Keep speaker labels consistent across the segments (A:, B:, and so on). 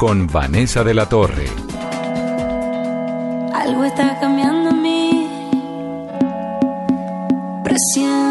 A: con Vanessa de la Torre.
B: Algo está cambiando en mí, presiento.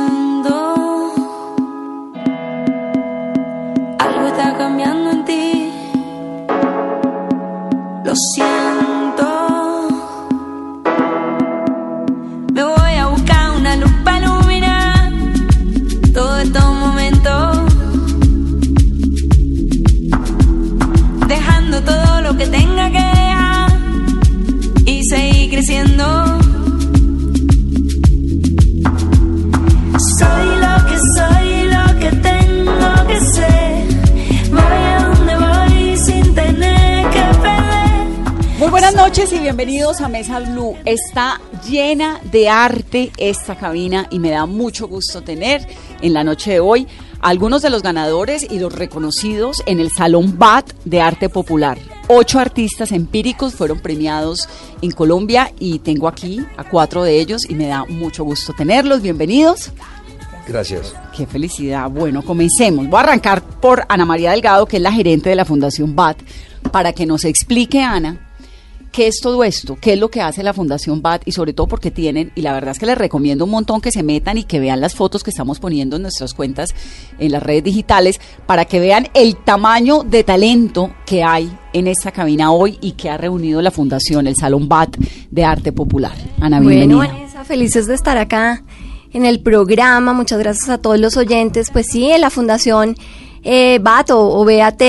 C: Noches y bienvenidos a Mesa Blue. Está llena de arte esta cabina y me da mucho gusto tener en la noche de hoy a algunos de los ganadores y los reconocidos en el Salón BAT de Arte Popular. Ocho artistas empíricos fueron premiados en Colombia y tengo aquí a cuatro de ellos y me da mucho gusto tenerlos. Bienvenidos.
D: Gracias.
C: Qué felicidad. Bueno, comencemos. Voy a arrancar por Ana María Delgado, que es la gerente de la Fundación BAT, para que nos explique, Ana, qué es todo esto, qué es lo que hace la Fundación BAT y sobre todo porque tienen, y la verdad es que les recomiendo un montón que se metan y que vean las fotos que estamos poniendo en nuestras cuentas en las redes digitales para que vean el tamaño de talento que hay en esta cabina hoy y que ha reunido la Fundación, el Salón BAT de Arte Popular. Ana, bienvenida.
E: Bueno, Vanessa, felices de estar acá en el programa. Muchas gracias a todos los oyentes. Pues sí, en la Fundación eh, BAT o, o BAT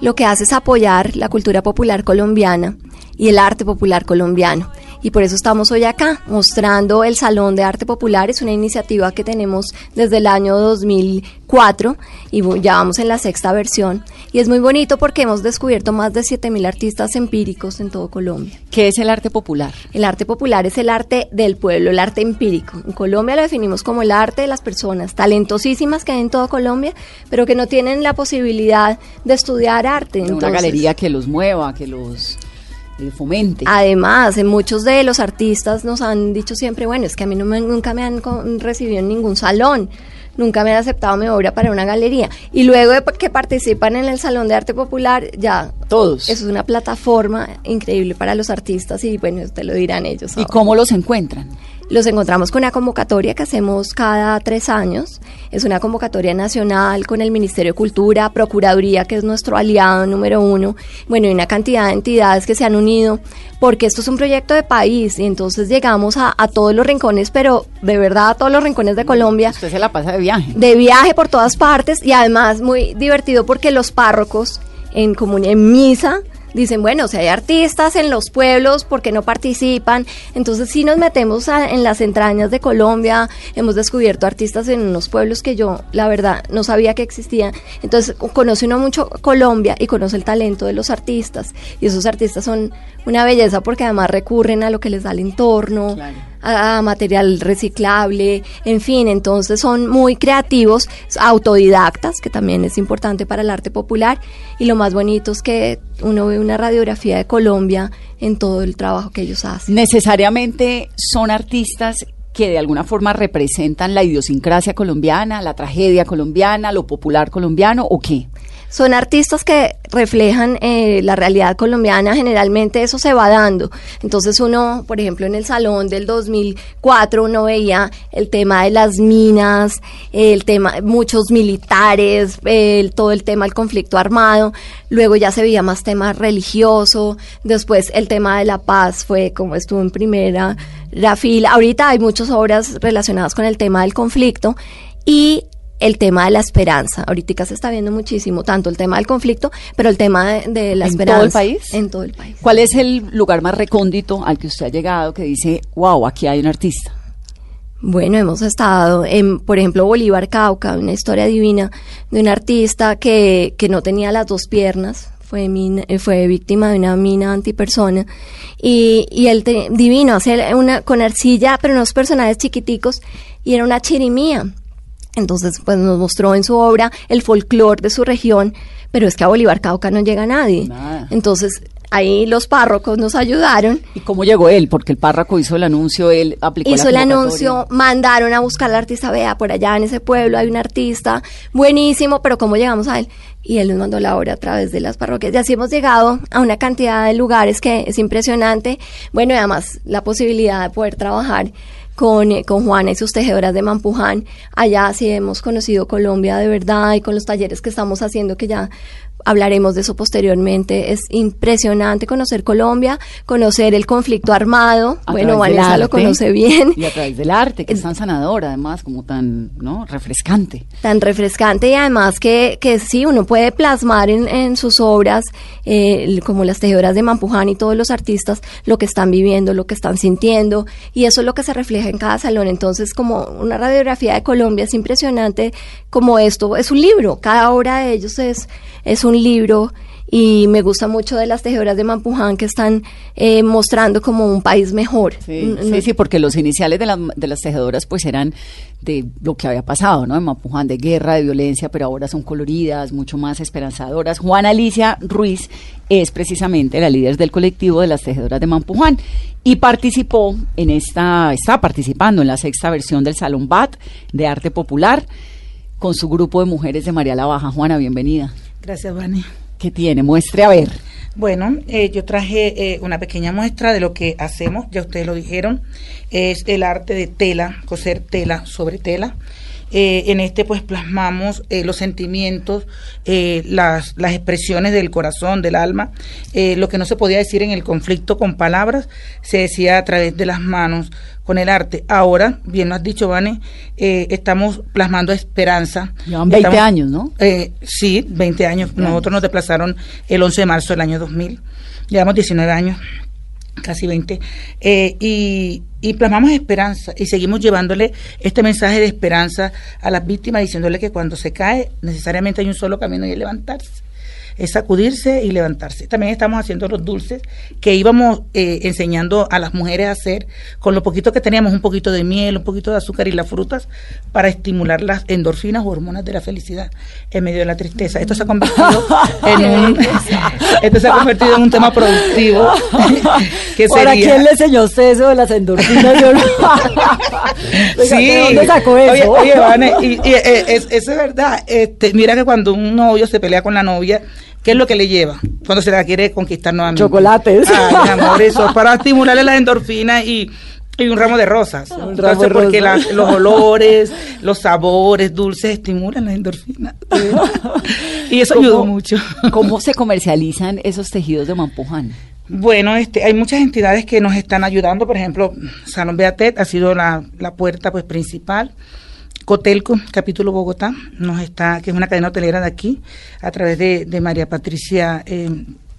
E: lo que hace es apoyar la cultura popular colombiana y el arte popular colombiano. Y por eso estamos hoy acá mostrando el Salón de Arte Popular. Es una iniciativa que tenemos desde el año 2004 y ya vamos en la sexta versión. Y es muy bonito porque hemos descubierto más de 7.000 artistas empíricos en todo Colombia.
C: ¿Qué es el arte popular?
E: El arte popular es el arte del pueblo, el arte empírico. En Colombia lo definimos como el arte de las personas talentosísimas que hay en toda Colombia, pero que no tienen la posibilidad de estudiar arte.
C: una
E: Entonces,
C: galería que los mueva, que los eh, fomente.
E: Además, en muchos de los artistas nos han dicho siempre, bueno, es que a mí no me- nunca me han recibido en ningún salón, nunca me han aceptado mi obra para una galería. Y luego de que participan en el Salón de Arte Popular, ya
C: Todos.
E: eso es una plataforma increíble para los artistas y bueno, te lo dirán ellos.
C: ¿Y
E: ahora.
C: cómo los encuentran?
E: Los encontramos con una convocatoria que hacemos cada tres años. Es una convocatoria nacional con el Ministerio de Cultura, Procuraduría, que es nuestro aliado número uno. Bueno, y una cantidad de entidades que se han unido, porque esto es un proyecto de país y entonces llegamos a, a todos los rincones, pero de verdad a todos los rincones de Colombia
C: Usted se la pasa de viaje.
E: de viaje por todas partes y además muy divertido porque los párrocos en, en misa dicen, bueno, si hay artistas en los pueblos, ¿por qué no participan? Entonces sí nos metemos a- en las entrañas de Colombia, hemos descubierto artistas en unos pueblos que yo, la verdad, no sabía que existían. Entonces co- conoce uno mucho Colombia y conoce el talento de los artistas. Y esos artistas son una belleza porque además recurren a lo que les da el entorno
C: Claro.
E: Material reciclable, en fin, entonces son muy creativos, autodidactas, que también es importante para el arte popular, y lo más bonito es que uno ve una radiografía de Colombia en todo el trabajo que ellos hacen.
C: Necesariamente son artistas que de alguna forma representan la idiosincrasia colombiana, la tragedia colombiana, lo popular colombiano o qué?
E: Son artistas que reflejan eh, la realidad colombiana, generalmente eso se va dando. Entonces uno, por ejemplo, en el salón del 2004 uno veía el tema de las minas, el tema, muchos militares, todo el tema del conflicto armado, luego ya se veía más tema religioso, después el tema de la paz fue como estuvo en primera la fila. Ahorita hay muchas obras relacionadas con el tema del conflicto y el tema de la esperanza. Ahorita se está viendo muchísimo, tanto el tema del conflicto, pero el tema de, de la
C: ¿En
E: esperanza.
C: todo el país?
E: En todo el país.
C: ¿Cuál es el lugar más recóndito al que usted ha llegado que dice, wow, aquí hay un artista?
E: Bueno, hemos estado en, por ejemplo, Bolívar Cauca, una historia divina de un artista que, que no tenía las dos piernas, fue, mina- fue víctima de una mina antipersona y, y él te- divino, hacer una con arcilla, pero unos personajes chiquiticos y era una chirimía. Entonces, pues nos mostró en su obra el folclore de su región, pero es que a Bolívar Cauca no llega nadie.
C: Nada.
E: Entonces, ahí los párrocos nos ayudaron
C: ¿Y cómo llegó él? Porque el párroco hizo el anuncio, él aplicó
E: hizo el
C: la
E: anuncio, mandaron a buscar al artista, vea, por allá en ese pueblo hay un artista buenísimo, pero ¿cómo llegamos a él? Y él nos mandó la obra a través de las parroquias. Y así hemos llegado a una cantidad de lugares que es impresionante. Bueno, y además la posibilidad de poder trabajar con, eh, con Juana y sus tejedoras de Mampuján. Allá sí hemos conocido Colombia de verdad y con los talleres que estamos haciendo que ya hablaremos de eso posteriormente. Es impresionante conocer Colombia, conocer el conflicto armado.
C: A
E: bueno, Vanessa lo conoce bien.
C: Y a través del arte, que es tan sanador, además, como tan, ¿no? Refrescante.
E: tan refrescante y además que, que sí, uno puede plasmar en, en sus obras, eh, como las tejedoras de Mampuján y todos los artistas, lo que están viviendo, lo que están sintiendo, y eso es lo que se refleja en cada salón. Entonces, como una radiografía de Colombia es impresionante, como esto es un libro, cada obra de ellos es, es un libro. Y me gusta mucho de las tejedoras de Mampuján que están eh, mostrando como un país mejor.
C: Sí, sí, sí, porque los iniciales de, las de las tejedoras pues eran de lo que había pasado, ¿no? En Mapuján, de guerra, de violencia, pero ahora son coloridas, mucho más esperanzadoras. Juana Alicia Ruiz es precisamente la líder del colectivo de las tejedoras de Mampuján y participó en esta, está participando en la sexta versión del Salón BAT de Arte Popular con su grupo de mujeres de María la Baja. Juana, bienvenida.
D: Gracias, Vani.
C: ¿Qué tiene? Muestre a ver.
D: Bueno, eh, yo traje eh, una pequeña muestra de lo que hacemos, ya ustedes lo dijeron, es el arte de tela, coser tela sobre tela. Eh, en este pues plasmamos eh, los sentimientos, eh, las, las expresiones del corazón, del alma, eh, lo que no se podía decir en el conflicto con palabras, se decía a través de las manos con el arte. Ahora, bien lo has dicho, Vane, eh, estamos plasmando esperanza.
C: Llevan 20
D: Estamos-
C: años, ¿no?
D: Eh, sí, 20 años. Nosotros nos desplazaron el 11 de marzo del año 2000. Llevamos 19 años, casi 20. eh, y, y plasmamos esperanza y seguimos llevándole este mensaje de esperanza a las víctimas, diciéndole que cuando se cae, necesariamente hay un solo camino y es levantarse. Es sacudirse y levantarse. También estamos haciendo los dulces que íbamos eh, enseñando a las mujeres a hacer con lo poquito que teníamos, un poquito de miel, un poquito de azúcar y las frutas para estimular las endorfinas o hormonas de la felicidad en medio de la tristeza. Esto se ha convertido en un, esto se ha convertido en un tema productivo que
C: ¿Para quién le enseñó usted eso de las endorfinas? Yo no- Oiga,
D: Sí.
C: ¿De dónde sacó eso?
D: Oye, oye, Vane, y, y, eh, es verdad. Este, mira que cuando un novio se pelea con la novia, ¿qué es lo que le lleva? Cuando se la quiere conquistar nuevamente.
C: Chocolates.
D: Ay, mi amor, eso es para estimularle las endorfinas y, y un ramo de rosas.
C: ramo
D: Entonces,
C: de
D: porque
C: rosas.
D: la- los olores, los sabores dulces estimulan las endorfinas. y eso ayudó
C: ¿Cómo-
D: mucho.
C: ¿Cómo se comercializan esos tejidos de Mampuján?
D: Bueno, este, hay muchas entidades que nos están ayudando, por ejemplo, Salón Beatet ha sido la, la puerta pues principal. Cotelco, capítulo Bogotá, nos está, que es una cadena hotelera de aquí, a través de, de María Patricia eh,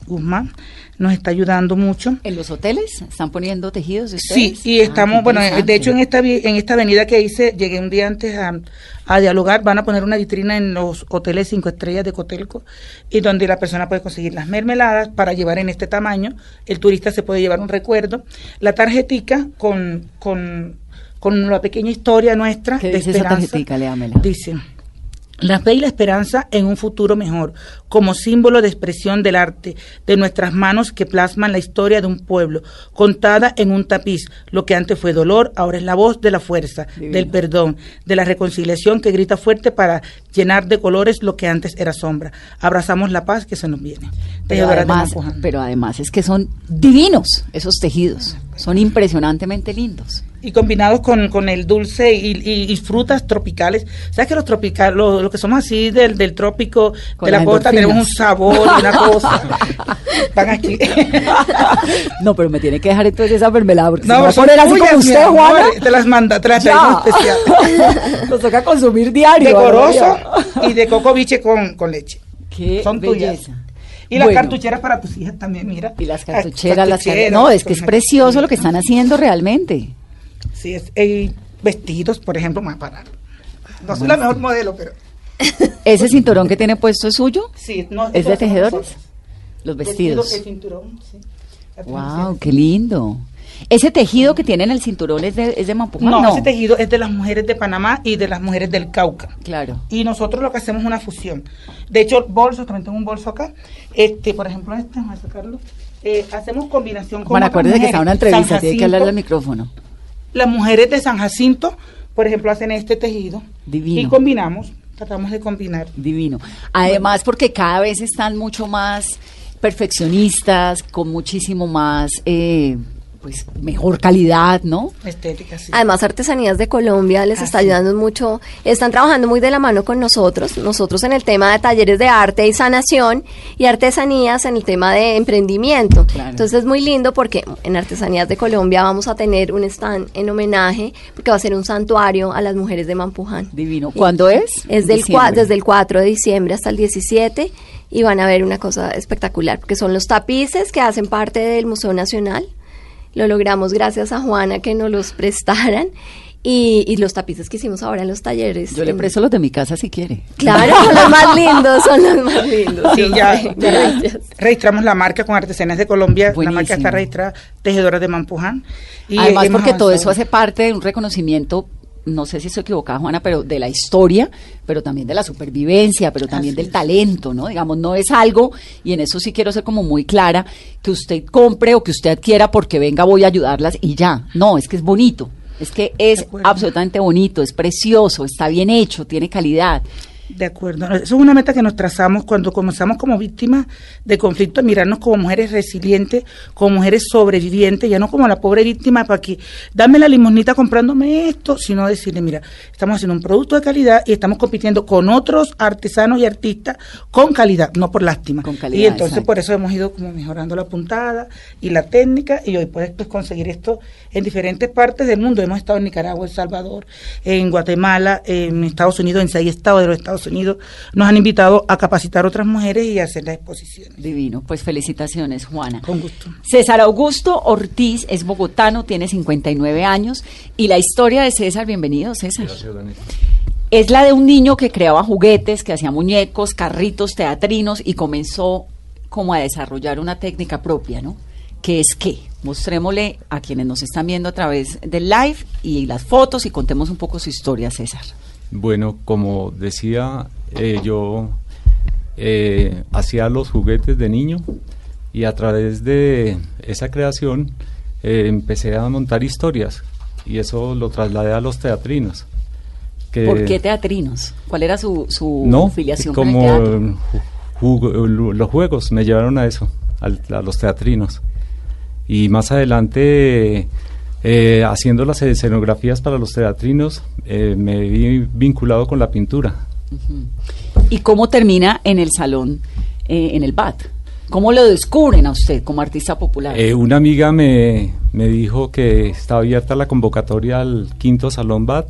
D: Guzmán, nos está ayudando mucho.
C: ¿En los hoteles están poniendo tejidos de
D: Sí,
C: ustedes?
D: y
C: Ah,
D: estamos,
C: qué
D: bueno,
C: interesante.
D: de hecho en esta en esta avenida que hice, llegué un día antes a, a dialogar, van a poner una vitrina en los hoteles cinco estrellas de Cotelco, y donde la persona puede conseguir las mermeladas para llevar en este tamaño, el turista se puede llevar un recuerdo, la tarjetica con, con, con la pequeña historia nuestra
C: ¿Qué
D: de
C: dice esa
D: esperanza.
C: tarjetica? Léamela.
D: Dice, la fe y la esperanza en un futuro mejor, como símbolo de expresión del arte, de nuestras manos que plasman la historia de un pueblo, contada en un tapiz. Lo que antes fue dolor, ahora es la voz de la fuerza,
C: Divino.
D: del perdón, de la reconciliación que grita fuerte para llenar de colores lo que antes era sombra. Abrazamos la paz que se nos viene.
C: Pero además, pero además es que son divinos esos tejidos. Son impresionantemente lindos.
D: y combinados con, con el dulce y, y- y frutas tropicales. ¿Sabes que los tropicales, los, los que somos así del, del trópico,
C: Con
D: de la costa, tenemos un sabor y una cosa? Van aquí.
C: No, pero me tiene que dejar entonces esa mermelada porque
D: No,
C: se me va a poner así
D: tuyas,
C: como usted,
D: amor,
C: Juana.
D: Te las manda, te las traigo especial.
C: Nos toca consumir diario.
D: Decoroso y de coco biche con, con leche.
C: Qué
D: Son tuyas.
C: belleza.
D: Y las
C: Bueno.
D: cartucheras para tus hijas también, mira.
C: Y las cartucheras, las car-
D: cartucheras,
C: No, es que es precioso lo que están haciendo realmente.
D: Sí, es, eh, vestidos, por ejemplo, más para... No soy la mejor modelo, pero...
C: ¿Ese cinturón que tiene puesto es suyo?
D: Sí, no,
C: ¿Es de tejedores? Los
D: Vestido,
C: vestidos.
D: el cinturón, sí.
C: Wow, qué lindo. ¿Ese tejido que tiene en el cinturón es de, es de Mampuján?
D: No, ese tejido es de las mujeres de Panamá y de las mujeres del Cauca.
C: Claro.
D: Y nosotros lo que hacemos es una fusión. De hecho, bolsos, también tengo un bolso acá. Este, por ejemplo, este, vamos a sacarlo. Eh, hacemos combinación con
C: Bueno,
D: otras
C: acuérdese que está una entrevista, tiene que hablarle al micrófono.
D: Las mujeres de San Jacinto, por ejemplo, hacen este tejido.
C: Divino.
D: Y combinamos, tratamos de combinar.
C: Divino. Además, porque cada vez están mucho más perfeccionistas, con muchísimo más, eh, pues, mejor calidad, ¿no?
D: Estética, sí.
E: Además, Artesanías de Colombia les
D: Ah,
E: está
D: sí.
E: ayudando mucho. Están trabajando muy de la mano con nosotros. Nosotros en el tema de talleres de arte y sanación y artesanías en el tema de emprendimiento.
C: Claro.
E: Entonces es muy lindo porque en Artesanías de Colombia vamos a tener un stand en homenaje porque va a ser un santuario a las mujeres de Mampuján.
C: Divino. ¿Cuándo es?
E: Es del cua- desde el 4 de diciembre hasta el 17 y van a ver una cosa espectacular, porque son los tapices que hacen parte del Museo Nacional. Lo logramos gracias a Juana que nos los prestaran y, y los tapices que hicimos ahora en los talleres.
C: Yo le
E: En-
C: presto los de mi casa si quiere.
E: Claro, son los más lindos, son los más lindos.
D: Sí, ya, registramos la marca con Artesanías de Colombia. La
C: Buenísimo.
D: marca está registrada Tejedoras de Mampuján. Y
C: Además, porque todo eso hace parte de un reconocimiento, no sé si estoy equivocada, Juana, pero de la historia, pero también de la supervivencia, pero también
D: Así
C: del
D: es.
C: talento, ¿no? Digamos, no es algo, y en eso sí quiero ser como muy clara, que usted compre o que usted adquiera porque venga, voy a ayudarlas y ya. No, es que es bonito. Es que es absolutamente bonito, es precioso, está bien hecho, tiene calidad.
D: De acuerdo. Eso es una meta que nos trazamos cuando comenzamos como víctimas de conflicto, mirarnos como mujeres resilientes, como mujeres sobrevivientes, ya no como la pobre víctima para que dame la limonita comprándome esto, sino decirle, mira, estamos haciendo un producto de calidad y estamos compitiendo con otros artesanos y artistas con calidad, no por lástima.
C: Con calidad,
D: y entonces
C: exacto.
D: por eso hemos ido como mejorando la puntada y la técnica y hoy puedes pues, conseguir esto en diferentes partes del mundo. Hemos estado en Nicaragua, El Salvador, en Guatemala, en Estados Unidos, en seis estados de los Estados Unidos. Nos han invitado a capacitar otras mujeres y a hacer las exposiciones.
C: Divino. Pues felicitaciones, Juana.
D: Con gusto.
C: César Augusto Ortiz es bogotano, tiene 59 años y la historia de César, bienvenido César, es la de un niño que creaba juguetes, que hacía muñecos, carritos, teatrinos y comenzó como a desarrollar una técnica propia, ¿no? ¿Qué es qué? Mostrémosle a quienes nos están viendo a través del live y las fotos y contemos un poco su historia, César.
F: Bueno, como decía, eh, yo eh, hacía los juguetes de niño y a través de esa creación eh, empecé a montar historias y eso lo trasladé a los teatrinos. que-
C: ¿Por qué teatrinos? ¿Cuál era su, su
F: No,
C: filiación
F: como
C: con el
F: jugo- los juegos me llevaron a eso, a los teatrinos. Y más adelante, eh, haciendo las escenografías para los teatrinos, eh, me vi vinculado con la pintura.
C: ¿Y cómo termina en el salón, eh, en el BAT? ¿Cómo lo descubren a usted como artista popular?
F: Una amiga me, me dijo que estaba abierta la convocatoria al quinto Salón BAT,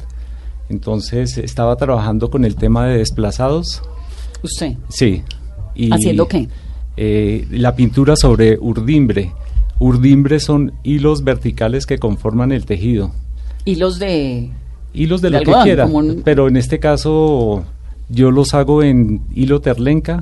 F: entonces estaba trabajando con el tema de desplazados.
C: ¿Usted?
F: Sí. Y,
C: ¿Haciendo qué?
F: la pintura sobre urdimbre. Urdimbre son hilos verticales que conforman el tejido.
C: Hilos de...
F: Hilos de,
C: De
F: lo que
C: algodón,
F: quiera,
C: como un-
F: pero en este caso yo los hago en hilo terlenca,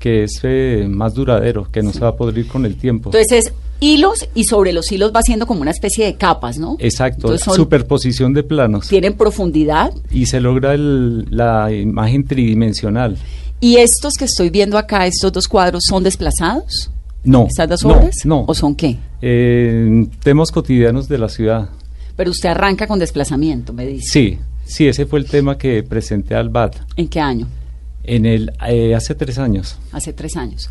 F: que es eh, más duradero, que no se va a podrir con el tiempo.
C: Entonces es hilos y sobre los hilos va haciendo como una especie de capas, ¿no?
F: Exacto,
C: son-
F: superposición de planos.
C: Tienen profundidad.
F: Y se logra el- la imagen tridimensional.
C: ¿Y estos que estoy viendo acá, estos dos cuadros, son desplazados?
F: No.
C: ¿Estas dos
F: no,
C: obras?
F: No.
C: ¿O son qué?
F: Eh, temas cotidianos de la ciudad.
C: Pero usted arranca con desplazamiento, me dice.
F: Sí, sí, ese fue el tema que presenté al BAT
C: ¿En qué año?
F: en el, eh, hace tres años.
C: Hace tres años.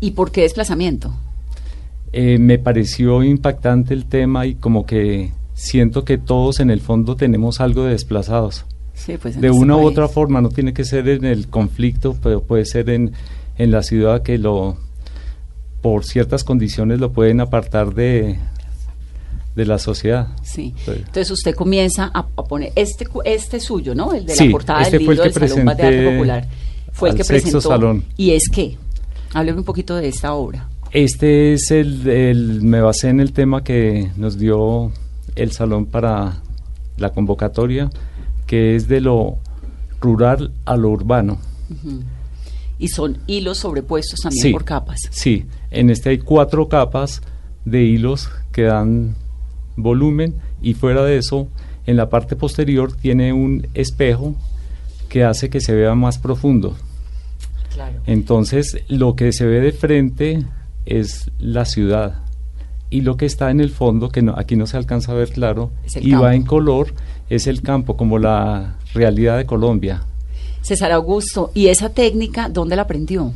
C: ¿Y por qué desplazamiento?
F: Eh, me pareció impactante el tema y como que siento que todos en el fondo tenemos algo de desplazados.
C: Sí, pues en
F: de una u otra forma, no tiene que ser en el conflicto, pero puede ser en, en la ciudad que lo, por ciertas condiciones lo pueden apartar de, de la sociedad.
C: Sí. Entonces usted comienza a, a poner este este suyo, ¿no? El de
F: Sí,
C: la portada
F: este
C: del
F: el
C: libro
F: que
C: del Salón de Arte Popular. Fue el que presentó.
F: salón.
C: ¿Y es qué? Hábleme un poquito de esta obra.
F: Este es el, el- me basé en el tema que nos dio el salón para la convocatoria, que es de lo rural a lo urbano.
C: Y son hilos sobrepuestos también
F: Sí.
C: por capas.
F: Sí, en este hay cuatro capas de hilos que dan volumen y fuera de eso, en la parte posterior tiene un espejo que hace que se vea más profundo.
C: Claro.
F: Entonces, lo que se ve de frente es la ciudad y lo que está en el fondo, que no- aquí no se alcanza a ver claro, y
C: campo.
F: va en color, es el campo, como la realidad de Colombia.
C: César Augusto, ¿y esa técnica dónde la aprendió?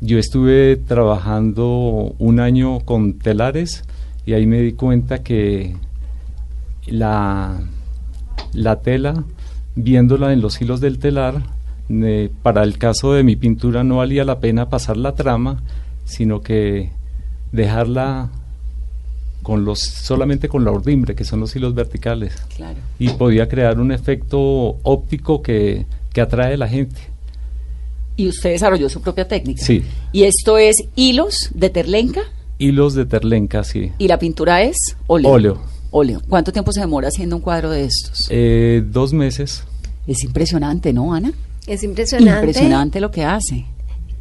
F: Yo estuve trabajando un año con telares y ahí me di cuenta que la, la tela, viéndola en los hilos del telar, eh, para el caso de mi pintura no valía la pena pasar la trama, sino que dejarla con los solamente con la ordimbre, que son los hilos verticales,
C: Claro.
F: y podía crear un efecto óptico que, que atrae a la gente.
C: Y usted desarrolló su propia técnica.
F: Sí.
C: Y esto es hilos de terlenca
F: Hilos de terlenca, sí.
C: y la pintura es óleo.
F: Óleo.
C: Óleo. ¿Cuánto tiempo se demora haciendo un cuadro de estos?
F: Eh, dos meses.
C: Es impresionante, ¿no, Ana?
E: Es impresionante.
C: Impresionante lo que hace.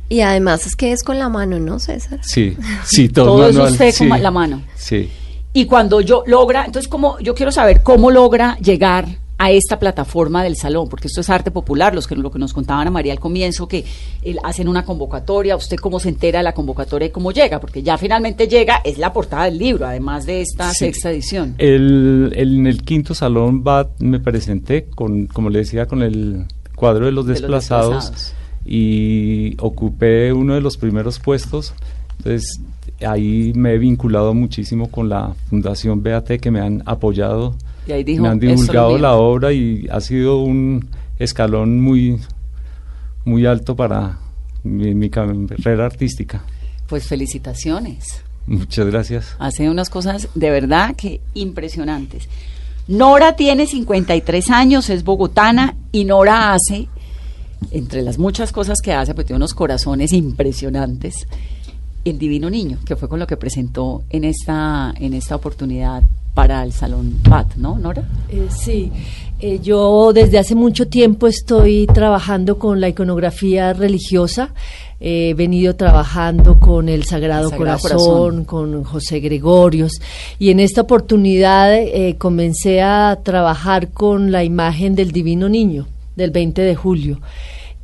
E: Y además es que es con la mano, ¿no, César?
F: Sí, sí, todo,
C: Todo eso
F: manual,
C: usted
F: sí.
C: con la mano.
F: Sí.
C: Y cuando yo logra, entonces como yo quiero saber cómo logra llegar a esta plataforma del salón, porque esto es arte popular, los que lo que nos contaban a María al comienzo, que eh, hacen una convocatoria, usted cómo se entera de la convocatoria y cómo llega, porque ya finalmente llega, es la portada del libro, además de esta
F: Sí.
C: sexta edición.
F: El, el- en el quinto salón me presenté con, como le decía, con el cuadro de los
C: De los
F: desplazados. y ocupé uno de los primeros puestos. Entonces ahí me he vinculado muchísimo con la Fundación BAT que me han apoyado,
C: Y ahí dijo,
F: me han
C: "Esto es lo
F: divulgado
C: mío".
F: la obra y ha sido un escalón muy, muy alto para mi, mi carrera artística.
C: Pues felicitaciones.
F: Muchas gracias.
C: Hace unas cosas de verdad que impresionantes. Nora tiene 53 años, es bogotana y Nora hace, entre las muchas cosas que hace, pues tiene unos corazones impresionantes, el Divino Niño, que fue con lo que presentó en esta, en esta oportunidad para el Salón PAT, ¿no, Nora?
G: Eh, sí, eh, yo desde hace mucho tiempo estoy trabajando con la iconografía religiosa. Eh, He venido trabajando con el Sagrado,
C: El Sagrado
G: Corazón,
C: Corazón.
G: con José Gregorios y en esta oportunidad eh, comencé a trabajar con la imagen del Divino Niño del 20 de julio.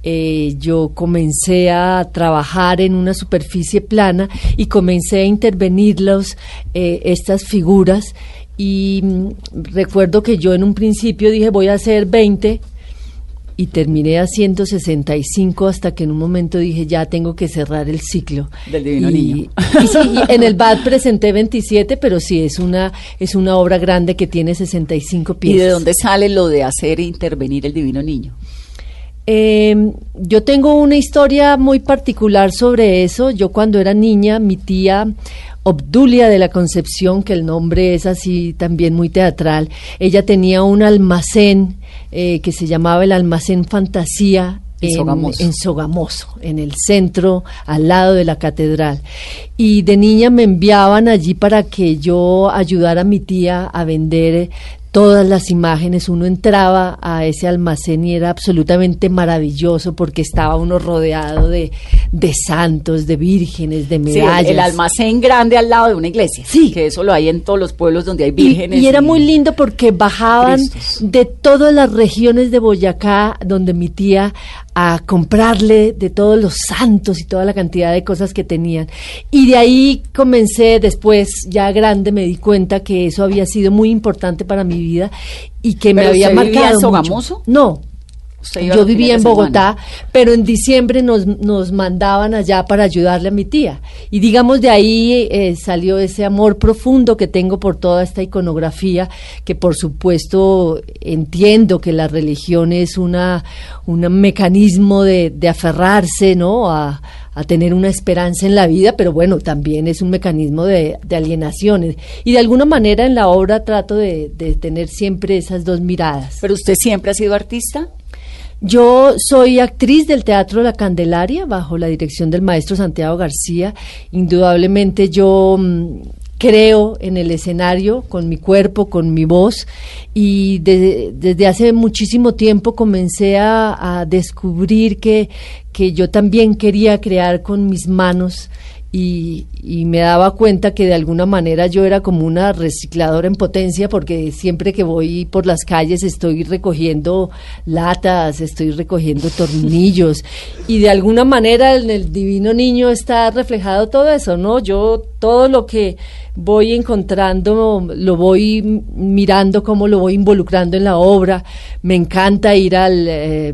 G: Eh, yo comencé a trabajar en una superficie plana y comencé a intervenir los, eh, estas figuras y mm, recuerdo que yo en un principio dije voy a hacer 20 y terminé haciendo 65 hasta que en un momento dije ya tengo que cerrar el ciclo
C: Del Divino
G: y,
C: Niño.
G: y sí, y en el BAD presenté 27 pero sí es una es una obra grande que tiene 65
C: ¿Y
G: piezas
C: de dónde sale lo de hacer e intervenir el Divino Niño?
G: Eh, yo tengo una historia muy particular sobre eso. Yo cuando era niña, mi tía Obdulia de la Concepción, que el nombre es así también muy teatral, ella tenía un almacén eh, que se llamaba el Almacén Fantasía.
C: En Sogamoso.
G: en Sogamoso, en el centro, al lado de la catedral. Y de niña me enviaban allí para que yo ayudara a mi tía a vender todas las imágenes. Uno entraba a ese almacén y era absolutamente maravilloso porque estaba uno rodeado de, de santos, de vírgenes, de
C: Sí, el,
G: medallas.
C: el almacén grande al lado de una iglesia.
G: Sí.
C: Que eso lo hay en todos los pueblos donde hay vírgenes.
G: Y, era muy lindo porque bajaban
C: Cristos.
G: de todas las regiones de Boyacá, donde mi tía, a comprarle de todos los santos y toda la cantidad de cosas que tenían. Y de ahí comencé, después, ya grande, me di cuenta que eso había sido muy importante para mi vida y que me
C: ¿Pero
G: había
C: usted vivía
G: marcado. mucho. No, yo vivía en
C: semana.
G: Bogotá, pero en diciembre nos, nos mandaban allá para ayudarle a mi tía. Y digamos de ahí eh, salió ese amor profundo que tengo por toda esta iconografía, que por supuesto entiendo que la religión es una, un mecanismo de, de aferrarse, ¿no? A, a tener una esperanza en la vida, pero bueno, también es un mecanismo de, de alienaciones. Y de alguna manera en la obra trato de, de tener siempre esas dos miradas.
C: ¿Pero usted siempre ha sido artista?
G: Yo soy actriz del Teatro La Candelaria bajo la dirección del maestro Santiago García. Indudablemente yo mm, creo en el escenario con mi cuerpo, con mi voz y de- desde hace muchísimo tiempo comencé a, a descubrir que, que yo también quería crear con mis manos y, y me daba cuenta que de alguna manera yo era como una recicladora en potencia porque siempre que voy por las calles estoy recogiendo latas, estoy recogiendo tornillos y de alguna manera en el divino niño está reflejado todo eso, ¿no? Yo todo lo que voy encontrando lo voy mirando, cómo lo voy involucrando en la obra. Me encanta ir al... eh,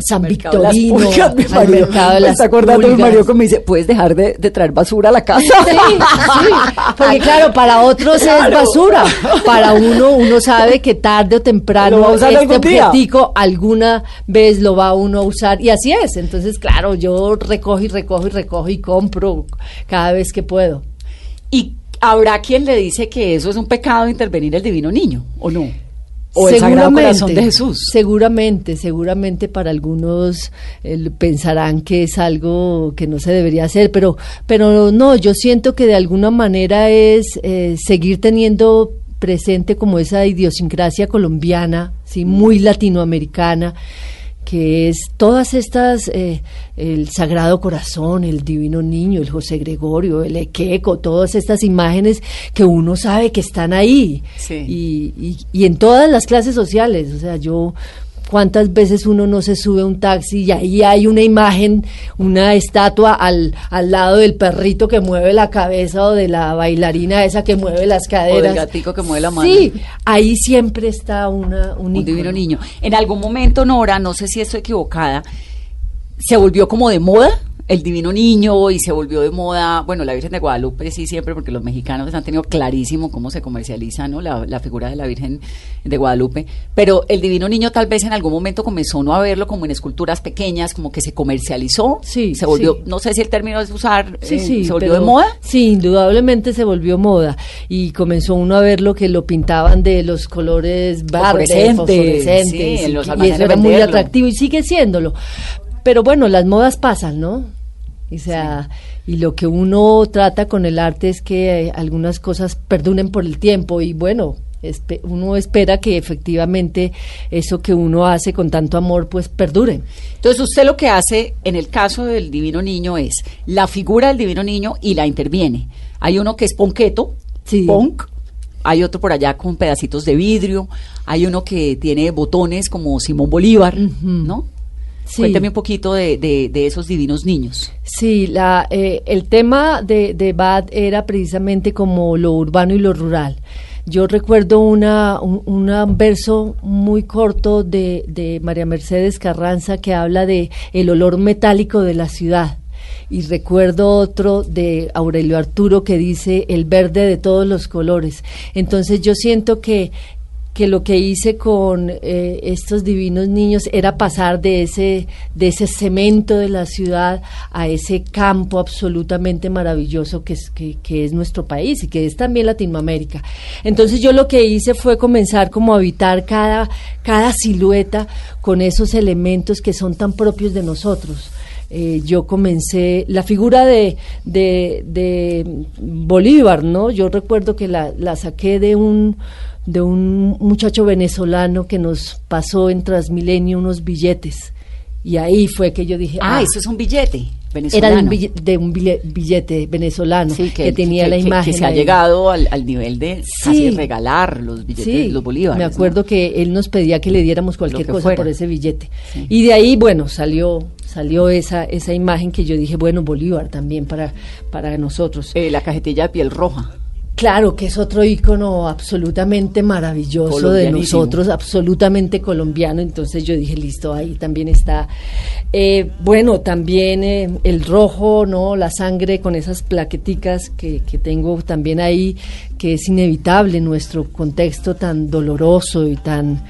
G: San
C: Mercado de las
G: Victorino,
C: Pulgas, mi marido.
G: mercado de
C: Me
G: las
C: está acordando mi
G: Pulgas.
C: marido que me dice, ¿puedes dejar de, de traer basura a la casa?
G: Sí, sí, porque claro, para otros
C: Claro.
G: es basura, para uno, uno sabe que tarde o temprano
C: va a usar
G: este objetico alguna vez lo va uno a usar y así es, entonces claro, yo recojo y recojo y recojo y compro cada vez que puedo.
C: Y habrá quien le dice que eso es un pecado intervenir el divino niño, ¿o no? O el Sagrado Corazón de Jesús.
G: Seguramente, seguramente para algunos eh, pensarán que es algo que no se debería hacer, pero, pero no, yo siento que de alguna manera es eh, seguir teniendo presente como esa idiosincrasia colombiana, sí, muy latinoamericana, que es todas estas, eh, el Sagrado Corazón, el Divino Niño, el José Gregorio, el Equeco, todas estas imágenes que uno sabe que están ahí
C: Sí.
G: y, y- y en todas las clases sociales. O sea, yo, ¿cuántas veces uno no se sube a un taxi y ahí hay una imagen, una estatua al, al lado del perrito que mueve la cabeza o de la bailarina esa que mueve las
C: O
G: caderas?
C: del gatico que mueve la mano.
G: Sí, ahí siempre está una, un,
C: un divino niño. En algún momento, Nora, no sé si estoy equivocada, se volvió como de moda el divino niño y se volvió de moda, bueno, la Virgen de Guadalupe sí siempre, porque los mexicanos han tenido clarísimo cómo se comercializa ¿no? la, la figura de la Virgen de Guadalupe, pero el divino niño tal vez en algún momento comenzó no a verlo como en esculturas pequeñas, como que se comercializó,
G: Sí,
C: se volvió,
G: sí.
C: no sé si el término es usar,
G: Sí,
C: eh,
G: sí,
C: se volvió de moda.
G: Sí, indudablemente se volvió moda y comenzó uno a ver lo que lo pintaban de los colores verdes,
C: Fosforescentes, sí, en
G: y,
C: los
G: y eso era muy atractivo y sigue siéndolo. Pero bueno, las modas pasan, ¿no? O sea, y lo que uno trata con el arte es que eh, algunas cosas perduren por el tiempo y bueno, uno espera que efectivamente eso que uno hace con tanto amor pues perdure.
C: Entonces usted lo que hace en el caso del divino niño es la figura del divino niño y la interviene. Hay uno que es ponqueto,
G: Sí.
C: ponk, hay otro por allá con pedacitos de vidrio, hay uno que tiene botones como Simón Bolívar, ¿no?
G: Sí.
C: Cuéntame un poquito de, de- de esos divinos niños.
G: Sí, la, eh, el tema de, de Bad era precisamente como lo urbano y lo rural. Yo recuerdo una, un una verso muy corto de, de María Mercedes Carranza que habla de el olor metálico de la ciudad. Y recuerdo otro de Aurelio Arturo que dice el verde de todos los colores. Entonces yo siento que, que lo que hice con eh, estos divinos niños era pasar de ese, de ese cemento de la ciudad a ese campo absolutamente maravilloso que es, que, es nuestro país y que es también Latinoamérica. Entonces yo lo que hice fue comenzar como a habitar cada, cada silueta con esos elementos que son tan propios de nosotros. Eh, yo comencé la figura de, de, de Bolívar, ¿no? Yo recuerdo que la, la saqué de un de un muchacho venezolano que nos pasó en Transmilenio unos billetes y ahí fue que yo dije
C: Ah, eso es un billete venezolano.
G: era de un billete, de un bille- billete venezolano
C: Sí,
G: que, tenía la imagen
C: que se ha
G: ahí.
C: llegado al, al nivel de casi
G: Sí.
C: regalar los billetes,
G: Sí,
C: los bolívares.
G: me
C: ¿no?
G: acuerdo que él nos pedía que le diéramos cualquier cosa
C: fuera.
G: por ese billete. Y de ahí, bueno, salió salió esa esa imagen que yo dije, bueno, Bolívar también para para nosotros.
C: Eh, la cajetilla de piel roja.
G: Claro que es otro ícono absolutamente maravilloso de nosotros, absolutamente colombiano. Entonces yo dije, listo, ahí también está. Eh, bueno, también eh, el rojo, ¿no? La sangre con esas plaqueticas que, que tengo también ahí, que es inevitable en nuestro contexto tan doloroso y tan,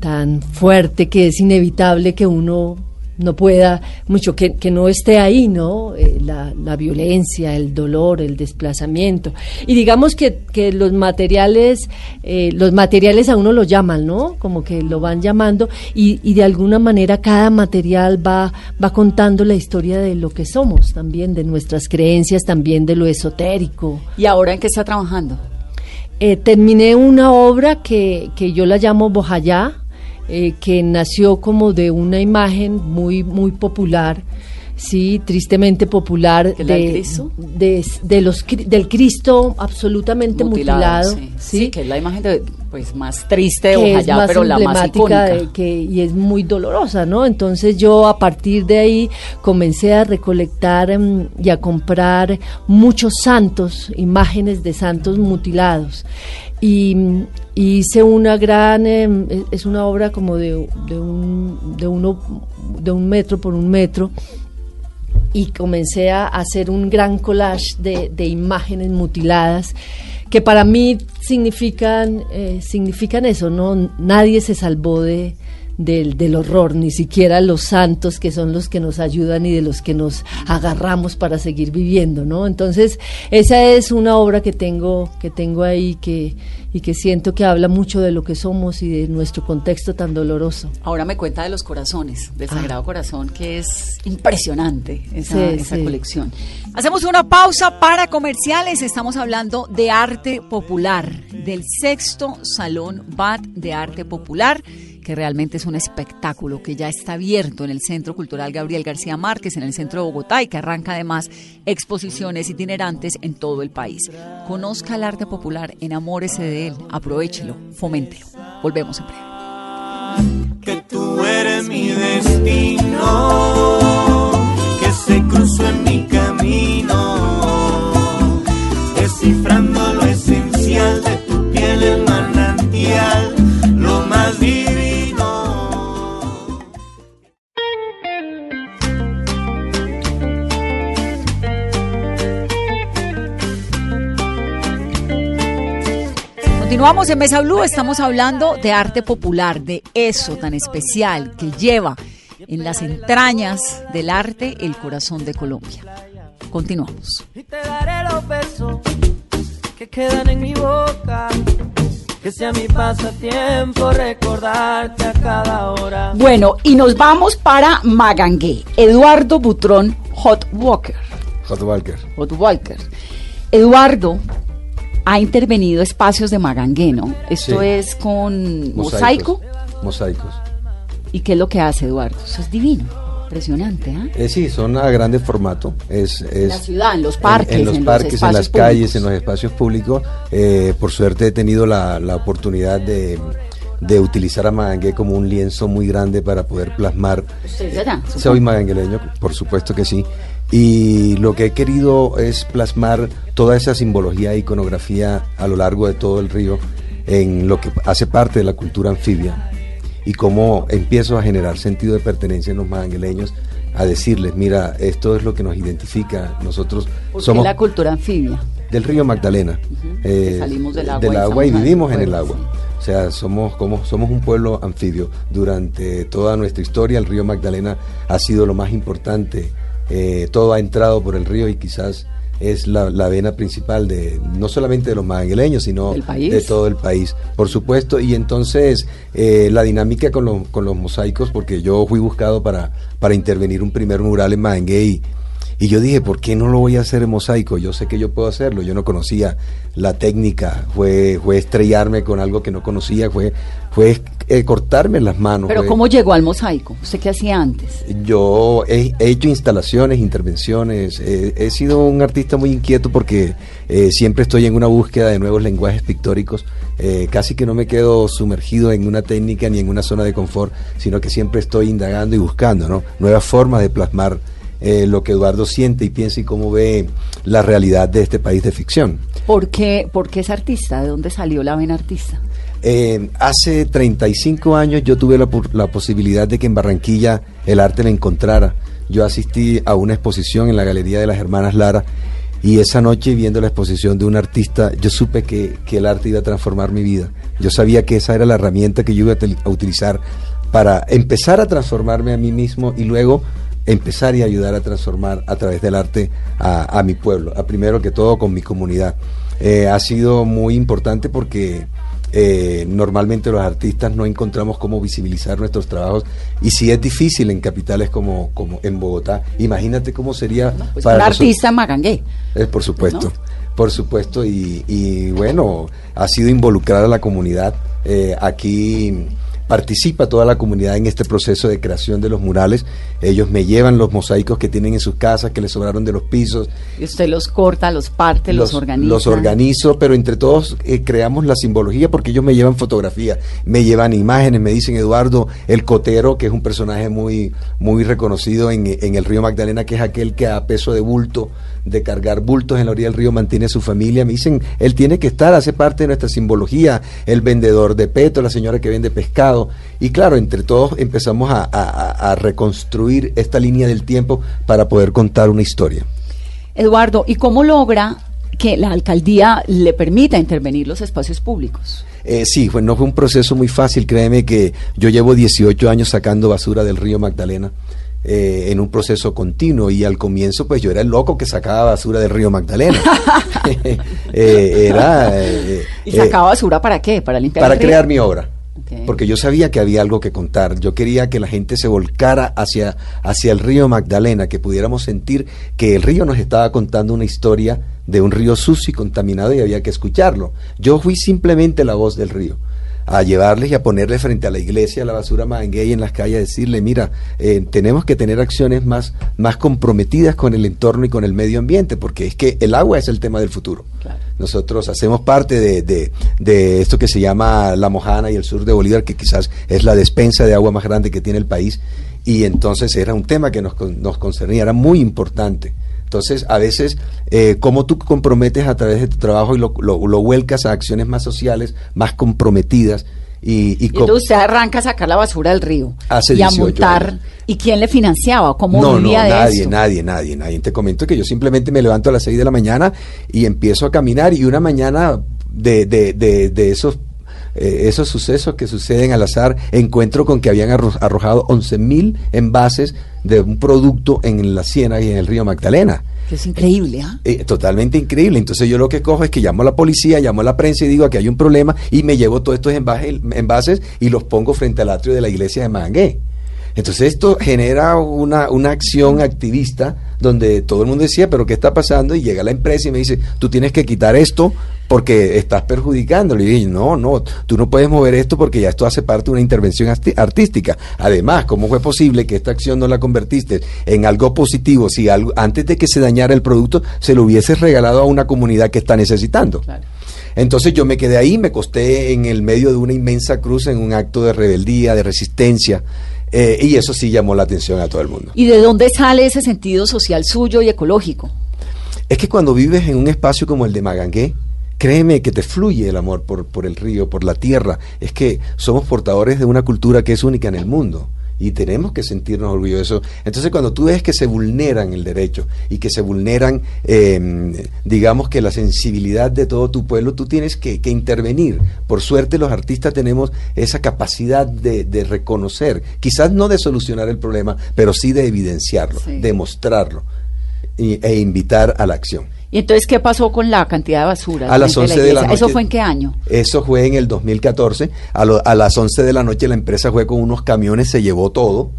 G: tan fuerte, que es inevitable que uno no pueda mucho, que, que no esté ahí, ¿no? Eh, la, la violencia, el dolor, el desplazamiento. Y digamos que, que los materiales, eh, los materiales a uno lo llaman, ¿no? Como que lo van llamando y, y de alguna manera cada material va, va contando la historia de lo que somos también, de nuestras creencias, también de lo esotérico.
C: ¿Y ahora en qué está trabajando?
G: Eh, terminé una obra que, que yo la llamo Bojayá, eh, que nació como de una imagen muy, muy popular, sí, tristemente popular,
C: ¿Que la del
G: de,
C: Cristo?
G: de, de los, del Cristo absolutamente mutilado,
C: sí.
G: ¿sí?
C: Sí, que es la imagen de, pues, más triste Ojayá,
G: más
C: pero la más icónica.
G: de que, y es muy dolorosa, ¿no? Entonces yo a partir de ahí comencé a recolectar em, y a comprar muchos santos, imágenes de santos mutilados. Y, hice una gran, es- es una obra como de, de, un, de, uno, de un metro por un metro, y comencé a hacer un gran collage de, de imágenes mutiladas que para mí significan eh, significan eso no nadie se salvó de del, del horror, ni siquiera los santos que son los que nos ayudan y de los que nos agarramos para seguir viviendo, ¿no? Entonces, esa es una obra que tengo, que tengo ahí que, y que siento que habla mucho de lo que somos y de nuestro contexto tan doloroso.
C: Ahora me cuenta de los corazones, del
G: Ah.
C: Sagrado Corazón, que es impresionante esa,
G: Sí,
C: esa
G: sí.
C: colección. Hacemos una pausa para comerciales. Estamos hablando de arte popular, del sexto Salón BAT de Arte Popular, que realmente es un espectáculo que ya está abierto en el Centro Cultural Gabriel García Márquez, en el centro de Bogotá, y que arranca además exposiciones itinerantes en todo el país. Conozca el arte popular, enamórese de él, aprovechelo, foméntelo. Volvemos en breve.
H: que tú eres mi destino, que se cruzó en mi camino,
C: Continuamos en Mesa Blue, estamos hablando de arte popular, de eso tan especial que lleva en las entrañas del arte el corazón de Colombia. Continuamos.
H: Y te daré los besos que quedan en mi boca, que sea mi pasatiempo recordarte a cada hora.
C: Bueno, y nos vamos para Magangué. Eduardo Butrón Hot Walker.
I: Hot Walker.
C: Hot Walker. Eduardo ha intervenido espacios de Magangué, ¿no? Esto
I: Sí.
C: es con mosaico.
I: Mosaicos.
C: ¿Y qué es lo que hace Eduardo? Eso es divino, impresionante, ¿ah?
I: Eh, sí, son a grande formato. Es,
C: la ciudad, en los parques,
I: en, los
C: en los
I: parques, en las calles, en los espacios públicos. Eh, por suerte he tenido la, la oportunidad de, de utilizar a Magangué como un lienzo muy grande para poder plasmar.
C: Usted es allá.
I: Soy magangueleño, por supuesto que sí. Y lo que he querido es plasmar toda esa simbología e iconografía a lo largo de todo el río en lo que hace parte de la cultura anfibia y cómo empiezo a generar sentido de pertenencia en los magangueleños a decirles, mira, esto es lo que nos identifica, nosotros
C: Porque
I: somos
C: la cultura anfibia.
I: del río Magdalena, eh,
C: salimos del agua
I: del
C: y
I: agua y
C: estamos
I: vivimos
C: en el
I: agua. O sea, somos como somos un pueblo anfibio. Durante toda nuestra historia, el río Magdalena ha sido lo más importante. Eh, todo ha entrado por el río y quizás es la, la vena principal de no solamente de los magangueleños, sino de todo el país, por supuesto. Y entonces eh, la dinámica con, los- con los mosaicos, porque yo fui buscado para, para intervenir un primer mural en Magangué y, y yo dije, ¿por qué no lo voy a hacer en mosaico? Yo sé que yo puedo hacerlo, yo no conocía la técnica, fue, fue estrellarme con algo que no conocía, fue, fue eh, cortarme las manos.
C: Pero
I: fue-
C: ¿cómo llegó al mosaico? ¿Usted qué hacía antes?
I: yo he, he hecho instalaciones, intervenciones, eh, he sido un artista muy inquieto porque eh, siempre estoy en una búsqueda de nuevos lenguajes pictóricos, eh, casi que no me quedo sumergido en una técnica ni en una zona de confort, sino que siempre estoy indagando y buscando ¿no? nuevas formas de plasmar eh, lo que Eduardo siente y piensa y cómo ve la realidad de este país de ficción.
C: ¿Por qué, por qué es artista? ¿De dónde salió la vena artista?
I: Eh, hace 35 años yo tuve la, la posibilidad de que en Barranquilla el arte me encontrara. Yo asistí a una exposición en la Galería de las Hermanas Lara y esa noche viendo la exposición de un artista yo supe que, que el arte iba a transformar mi vida. Yo sabía que esa era la herramienta que yo iba a utilizar para empezar a transformarme a mí mismo y luego empezar y ayudar a transformar a través del arte a, a mi pueblo, a primero que todo con mi comunidad. Eh, ha sido muy importante porque eh, normalmente los artistas no encontramos cómo visibilizar nuestros trabajos y si es difícil en capitales como, como en Bogotá, imagínate cómo sería
C: Pues
I: para
C: un artista magangué.
I: Eh, por supuesto, por supuesto, y, y bueno, ha sido involucrar a la comunidad. Eh, aquí participa toda la comunidad en este proceso de creación de los murales. Ellos me llevan los mosaicos que tienen en sus casas, que les sobraron de los pisos,
C: Y usted los corta, los parte, los, organiza.
I: los organizo, pero entre todos eh, creamos la simbología porque ellos me llevan fotografía, me llevan imágenes, me dicen Eduardo, el cotero, que es un personaje muy, muy reconocido en, en el río Magdalena, que es aquel que a peso de bulto, de cargar bultos en la orilla del río, mantiene a su familia. Me dicen, él tiene que estar, hace parte de nuestra simbología, el vendedor de peto, la señora que vende pescado. Y claro, entre todos empezamos a- a- a reconstruir esta línea del tiempo para poder contar una historia.
C: Eduardo, ¿y cómo logra que la alcaldía le permita intervenir los espacios públicos?
I: Eh, sí, fue, no fue un proceso muy fácil, créeme que yo llevo 18 años sacando basura del río Magdalena eh, en un proceso continuo y al comienzo pues yo era el loco que sacaba basura del río Magdalena. Eh, era... eh,
C: ¿Y sacaba basura para qué? ¿Para limpiar
I: para
C: el río?
I: crear mi obra. Porque yo sabía que había algo que contar. Yo quería que la gente se volcara hacia, hacia el río Magdalena, que pudiéramos sentir que el río nos estaba contando una historia de un río sucio y contaminado y había que escucharlo. Yo fui simplemente la voz del río a llevarles y a ponerle frente a la iglesia la basura manguey en las calles, a decirle, mira, eh, tenemos que tener acciones más, más comprometidas con el entorno y con el medio ambiente, porque es que el agua es el tema del futuro. Nosotros hacemos parte de, de- de esto que se llama La Mojana y el sur de Bolívar, que quizás es la despensa de agua más grande que tiene el país, y entonces era un tema que nos, nos concernía, era muy importante. Entonces, a veces, eh, cómo tú comprometes a través de tu trabajo y lo, lo- lo vuelcas a acciones más sociales, más comprometidas, y, y
C: entonces usted arranca a sacar la basura del río
I: Hace
C: y a
I: 18
C: montar.
I: años.
C: ¿Y quién le financiaba? ¿Cómo
I: no, no,
C: vivía de
I: nadie, nadie, nadie, nadie. Te comento que yo simplemente me levanto a las 6 de la mañana y empiezo a caminar y una mañana de, de, de, de esos eh, esos sucesos que suceden al azar, encuentro con que habían arro- arrojado 11 mil envases de un producto en la Siena y en el río Magdalena.
C: Es increíble, ¿ah?
I: Eh, totalmente increíble. Entonces yo lo que cojo es que llamo a la policía, llamo a la prensa y digo aquí hay un problema y me llevo todos estos envases, envases y los pongo frente al atrio de la iglesia de Mangué. Entonces esto genera una, una acción activista donde todo el mundo decía, pero ¿qué está pasando? Y llega la empresa y me dice, tú tienes que quitar esto porque estás perjudicándolo. Y dije, no, no, tú no puedes mover esto porque ya esto hace parte de una intervención artística. Además, ¿cómo fue posible que esta acción no la convertiste en algo positivo si algo, antes de que se dañara el producto se lo hubieses regalado a una comunidad que está necesitando? Entonces yo me quedé ahí, me costé en el medio de una inmensa cruz en un acto de rebeldía, de resistencia, eh, y eso sí llamó la atención a todo el mundo.
C: ¿Y de dónde sale ese sentido social suyo y ecológico?
I: Es que cuando vives en un espacio como el de Magangué, créeme que te fluye el amor por, por el río, por la tierra. Es que somos portadores de una cultura que es única en el mundo y tenemos que sentirnos orgullosos. Entonces cuando tú ves que se vulneran el derecho y que se vulneran, eh, digamos que la sensibilidad de todo tu pueblo, tú tienes que, que intervenir. Por suerte los artistas tenemos esa capacidad de, de reconocer, quizás no de solucionar el problema, pero sí de evidenciarlo,
C: Sí.
I: de mostrarlo e invitar a la acción.
C: ¿Y entonces qué pasó con la cantidad de basura?
I: A las
C: frente
I: 11 de la
C: iglesia? ¿Eso
I: noche.
C: fue en qué año?
I: Eso fue en el 2014. A, lo- a las 11 de la noche la empresa fue con unos camiones, se llevó todo.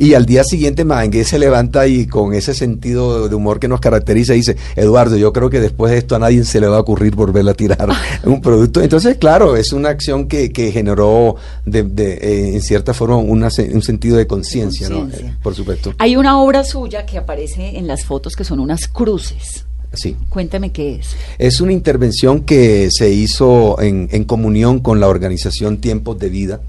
I: Y al día siguiente Mangué se levanta y con ese sentido de humor que nos caracteriza dice, Eduardo, yo creo que después de esto a nadie se le va a ocurrir volver a tirar un producto. Entonces, claro, es una acción que, que generó de, de, eh, en cierta forma una un sentido de conciencia, ¿no? Eh, Por supuesto.
C: Hay una obra suya que aparece en las fotos que son unas cruces.
I: Sí.
C: Cuénteme qué es.
I: Es una intervención que se hizo en, en comunión con la organización Tiempos de Vida.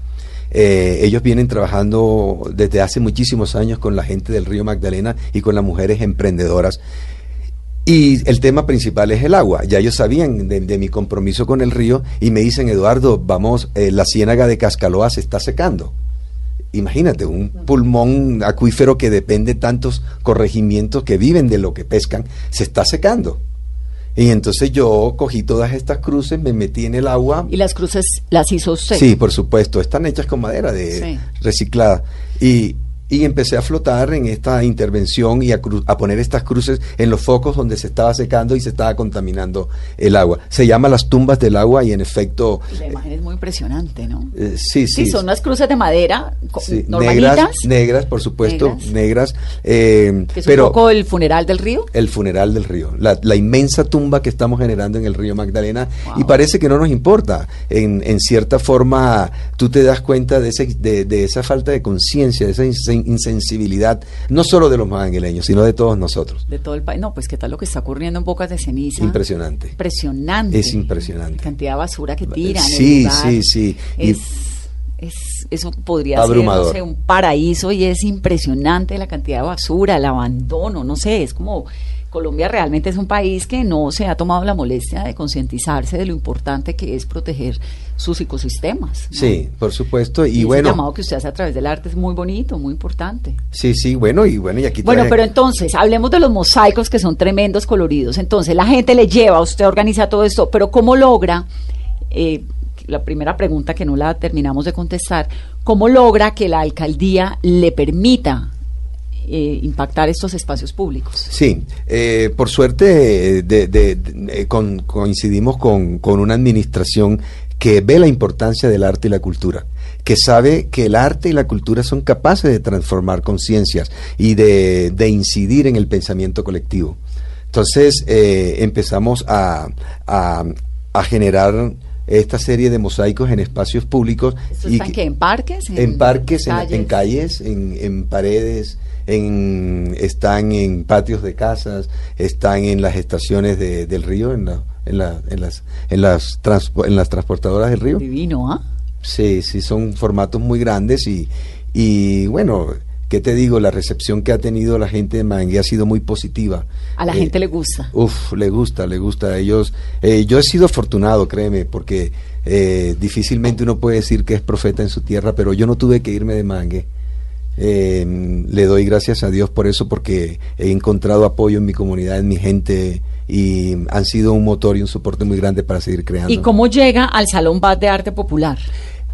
I: Eh, ellos vienen trabajando desde hace muchísimos años con la gente del río Magdalena y con las mujeres emprendedoras. Y el tema principal es el agua. Ya ellos sabían de, de mi compromiso con el río y me dicen, Eduardo, vamos, eh, la ciénaga de Cascaloa se está secando. Imagínate, un pulmón acuífero que depende de tantos corregimientos que viven de lo que pescan, se está secando. Y entonces yo cogí todas estas cruces, me metí en el agua.
C: Y las cruces las hizo usted.
I: Sí, por supuesto, están hechas con madera de
C: Sí.
I: reciclada. Y, y empecé a flotar en esta intervención y a, cru- a poner estas cruces en los focos donde se estaba secando y se estaba contaminando el agua. Se llama las tumbas del agua y en efecto,
C: La imagen es muy impresionante, ¿no?
I: eh, sí, sí.
C: Sí, son unas cruces de madera
I: sí,
C: normalitas,
I: negras, negras, por supuesto,
C: Negras.
I: negras. eh,
C: que es
I: pero
C: un poco el funeral del río.
I: el funeral del río, la, la inmensa tumba que estamos generando en el río Magdalena y parece que no nos importa. En, en cierta forma, tú te das cuenta de, ese, de, de esa falta de conciencia, de esa insensibilidad, no solo de los magangueleños, sino de todos nosotros.
C: De todo el país. No, pues qué tal lo que está ocurriendo en Bocas de Ceniza.
I: Impresionante.
C: Impresionante.
I: Es impresionante.
C: La cantidad de basura que tiran.
I: Sí, sí, sí. Y-
C: Es, es- eso podría
I: Abrumador.
C: ser, no sé, un paraíso y es impresionante la cantidad de basura, el abandono, no sé, es como Colombia realmente es un país que no se ha tomado la molestia de concientizarse de lo importante que es proteger sus ecosistemas. ¿no?
I: Sí, por supuesto. Y, bueno,
C: llamado que usted hace a través del arte es muy bonito, muy importante.
I: sí, sí, bueno, y bueno, y aquí
C: Bueno, pero entonces, hablemos de los mosaicos que son tremendos, coloridos. Entonces, la gente le lleva, usted organiza todo esto, pero ¿cómo logra, eh, la primera pregunta que no la terminamos de contestar, ¿cómo logra que la alcaldía le permita eh, impactar estos espacios públicos?
I: Sí, eh, por suerte eh, de- de- de- eh, con- coincidimos con, con una administración que ve la importancia del arte y la cultura, que sabe que el arte y la cultura son capaces de transformar conciencias y de, de incidir en el pensamiento colectivo. Entonces eh, empezamos a, a- a generar esta serie de mosaicos en espacios públicos.
C: ¿Esto
I: y que-?
C: ¿En parques?
I: en parques, en,
C: calles?
I: en calles, en, en paredes, en, están en patios de casas, están en las estaciones de- del río, en, la- en, la- en las, en, las transpo- en las transportadoras del río.
C: Divino, ¿ah?
I: Sí, sí, son formatos muy grandes y, y bueno, ¿qué te digo? La recepción que ha tenido la gente de Mangue ha sido muy positiva.
C: A la
I: Eh,
C: gente le gusta.
I: Uf, le gusta, le gusta a ellos. eh, yo he sido afortunado, créeme, porque eh, difícilmente uno puede decir que es profeta en su tierra, pero yo no tuve que irme de Mangue. Eh, le doy gracias a Dios por eso, porque he encontrado apoyo en mi comunidad, en mi gente, y han sido un motor y un soporte muy grande para seguir creando.
C: ¿Y cómo llega al Salón Bad de Arte Popular?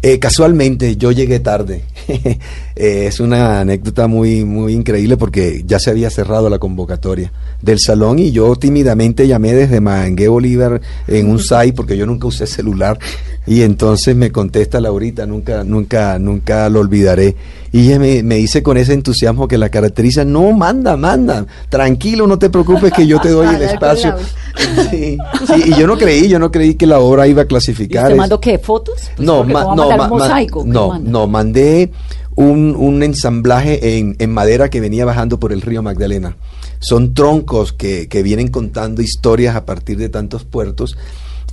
I: Eh, casualmente yo llegué tarde. Eh, es una anécdota muy muy increíble porque ya se había cerrado la convocatoria del salón y yo tímidamente llamé desde Mangué Bolívar en un SAI porque yo nunca usé celular y entonces me contesta Laurita, nunca nunca nunca lo olvidaré. Y ella me, me dice con ese entusiasmo que la caracteriza, no, manda, manda, tranquilo, no te preocupes que yo te doy el espacio.
E: Laura.
I: Sí, sí, y yo no creí, yo no creí que la obra iba a
C: ¿Y
I: clasificar. es-
C: mandó qué? ¿Fotos? Pues
I: no,
C: porque
I: ma-
C: ¿cómo va a
I: no, no, no, mandé un, un ensamblaje en, en madera que venía bajando por el río Magdalena. Son troncos que, que vienen contando historias a partir de tantos puertos.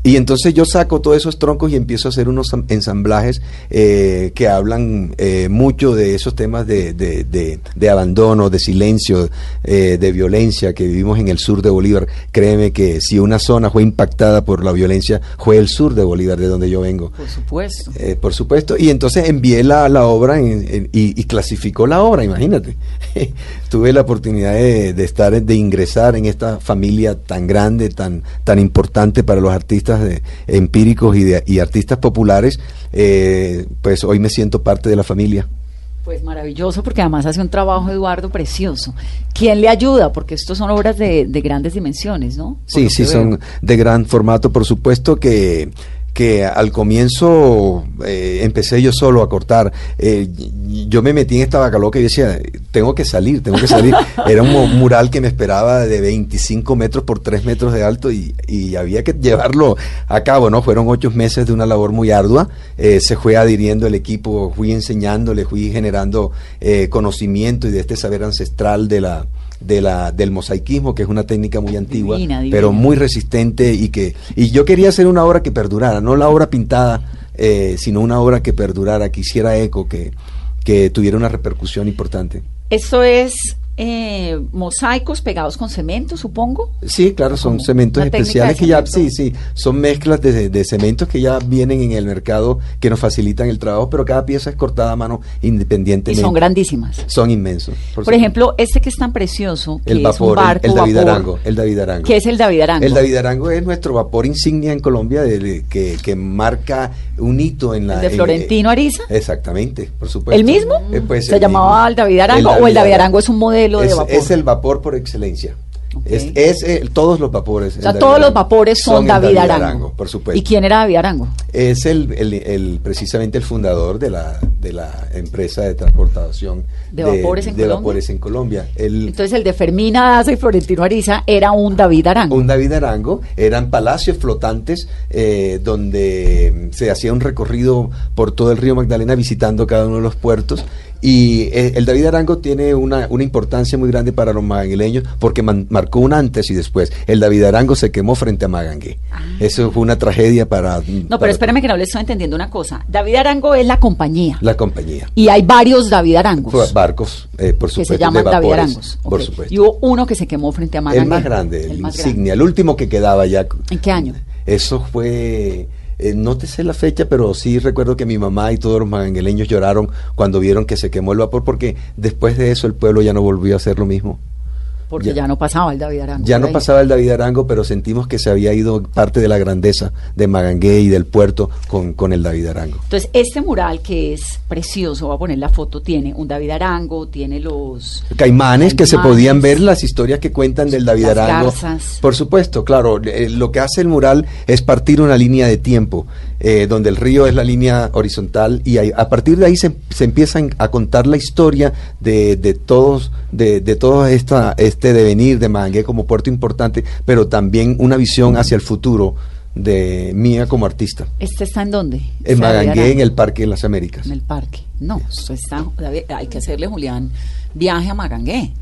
I: Y entonces yo saco todos esos troncos y empiezo a hacer unos am- ensamblajes eh, que hablan eh, mucho de esos temas de, de- de- de abandono, de silencio, eh, de violencia que vivimos en el sur de Bolívar. Créeme que si una zona fue impactada por la violencia, fue el sur de Bolívar, de donde yo vengo.
C: Por supuesto.
I: Eh, por supuesto, y entonces envié la, la obra en- en- y, y clasificó la obra, imagínate. Tuve la oportunidad de, de estar, de ingresar en esta familia tan grande, tan, tan importante para los artistas de- empíricos y, de, y artistas populares. Eh, pues hoy me siento parte de la familia.
C: Pues maravilloso, porque además hace un trabajo, Eduardo, precioso. ¿Quién le ayuda? Porque estos son obras de, de grandes dimensiones, ¿no? Por
I: Sí, sí, son de gran formato, por supuesto que que al comienzo eh, empecé yo solo a cortar. Eh, yo me metí en esta vaca loca y decía, tengo que salir, tengo que salir. Era un mu- mural que me esperaba de 25 metros por 3 metros de alto y, y había que llevarlo a cabo, ¿no? Fueron ocho meses de una labor muy ardua. Eh, se fue adhiriendo el equipo, fui enseñándole, fui generando eh, conocimiento y de este saber ancestral de la de la, del mosaicismo, que es una técnica muy antigua,
C: Divina, divina.
I: pero muy resistente y que y yo quería hacer una obra que perdurara, no la obra pintada, eh, sino una obra que perdurara, que hiciera eco, que, que tuviera una repercusión importante.
C: Esto es eh, mosaicos pegados con cemento, supongo.
I: Sí, claro, son cementos especiales que ya, sí, sí, son mezclas de, de cementos que ya vienen en el mercado que nos facilitan el trabajo, pero cada pieza es cortada a mano
C: Y
I: independientemente.
C: son grandísimas.
I: Son inmensos.
C: Por, ejemplo, este que es tan precioso, que
I: el
C: es
I: vapor,
C: un
I: el-
C: barco
I: el, David
C: vapor,
I: Arango, el David Arango.
C: ¿Qué es el David Arango?
I: El David Arango es nuestro vapor insignia en Colombia de- de- que, que marca un hito en la...
C: ¿El de
I: en-
C: Florentino Ariza?
I: Exactamente, por supuesto.
C: ¿El mismo?
I: Eh, pues,
C: ¿Se
I: el
C: llamaba
I: mismo.
C: el David Arango o el David Arango es un modelo
I: Es-
C: vapor?
I: Es el vapor por excelencia. Es, es, eh, todos los vapores.
C: O sea, todos los vapores son, David, Arango.
I: por supuesto.
C: ¿Y quién era David Arango?
I: Es el, el- el- precisamente el fundador de la, de la empresa de transportación
C: ¿De vapores en
I: de
C: Colombia?
I: vapores en Colombia. El-
C: Entonces el de Fermina Daza y Florentino Ariza era un David Arango.
I: un David Arango, eran palacios flotantes eh, donde se hacía un recorrido por todo el río Magdalena visitando cada uno de los puertos. Y eh, el David Arango tiene una, una importancia muy grande para los magangueleños porque man- marcó un antes y después. El David Arango se quemó frente a Magangué. Eso fue una tragedia para,
C: Ah. No,
I: para
C: pero espérame que no le estoy entendiendo una cosa. David Arango es la compañía.
I: la compañía.
C: Y hay varios David Arangos.
I: Barcos, eh, por
C: que
I: supuesto,
C: se llaman David Arangos.
I: Por supuesto.
C: Y hubo uno que se quemó frente a Magangué.
I: El más grande, el,
C: El más
I: insignia, el último que quedaba ya.
C: ¿En qué año?
I: Eso fue, eh, no te sé la fecha, pero sí recuerdo que mi mamá y todos los magangueleños lloraron cuando vieron que se quemó el vapor, porque después de eso el pueblo ya no volvió a hacer lo mismo.
C: Porque
I: Ya.
C: ya, no pasaba el David Arango.
I: Ya no
C: ahí.
I: pasaba el David Arango, pero sentimos que se había ido parte de la grandeza de Magangué y del puerto con, con el David Arango.
C: Entonces, este mural que es precioso, voy a poner la foto, tiene un David Arango, tiene los...
I: Caimanes, que se podían ver las historias que cuentan del David
C: Las
I: Arango.
C: garzas.
I: Por supuesto, claro. eh, lo que hace el mural es partir una línea de tiempo, eh, donde el río es la línea horizontal y ahí- a partir de ahí se, se empiezan a contar la historia de, de todos, de, de todo esta, este devenir de Magangué como puerto importante, pero también una visión hacia el futuro de mía como artista.
C: ¿Este está en dónde?
I: En Magangué, en el Parque de las Américas.
C: En el parque. No, está, hay que hacerle, Julián, viaje a Magangué.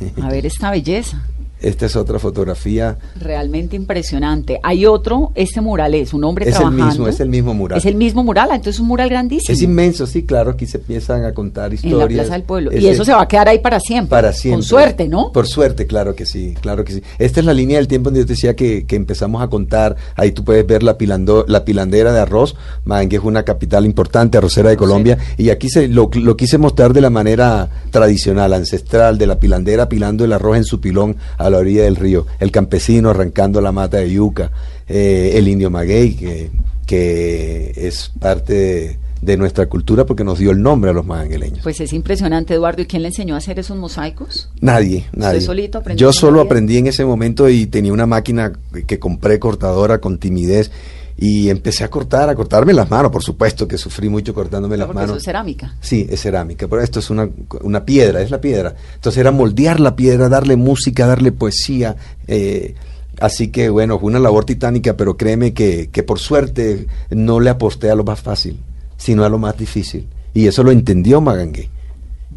C: A ver esta belleza.
I: Esta es otra fotografía.
C: Realmente impresionante. Hay otro, este mural es un hombre
I: Es el
C: trabajando.
I: mismo, es el mismo mural.
C: Es el mismo mural, ah, entonces es un mural grandísimo.
I: Es inmenso, sí, claro, aquí se empiezan a contar
C: en
I: historias.
C: la Plaza del Pueblo. Y eso se va a quedar ahí para siempre.
I: para siempre.
C: Con suerte, ¿no?
I: Por suerte, claro que sí, claro que sí. Esta es la línea del tiempo donde yo te decía que, que empezamos a contar. Ahí tú puedes ver la, pilando, la pilandera de arroz. Mangue es una capital importante, arrocera de Colombia. Y aquí se lo, lo quise mostrar de la manera tradicional, ancestral, de la pilandera pilando el arroz en su pilón a la orilla del río. El campesino arrancando la mata de yuca. eh, el indio maguey, que, que es parte de, de nuestra cultura porque nos dio el nombre a los magangueleños.
C: Pues es impresionante, Eduardo. ¿Y quién le enseñó a hacer esos mosaicos?
I: Nadie, nadie.
C: solito aprendió
I: Yo solo aprendí en ese momento y tenía una máquina que compré cortadora con timidez y empecé a cortar, a cortarme las manos, por supuesto que sufrí mucho cortándome las
C: Porque eso
I: manos.
C: es cerámica.
I: Sí, es cerámica, pero esto es una, una piedra, es la piedra. Entonces era moldear la piedra, darle música, darle poesía. eh, así que bueno, fue una labor titánica, pero créeme que, que por suerte no le aposté a lo más fácil, sino a lo más difícil. Y eso lo entendió Magangué.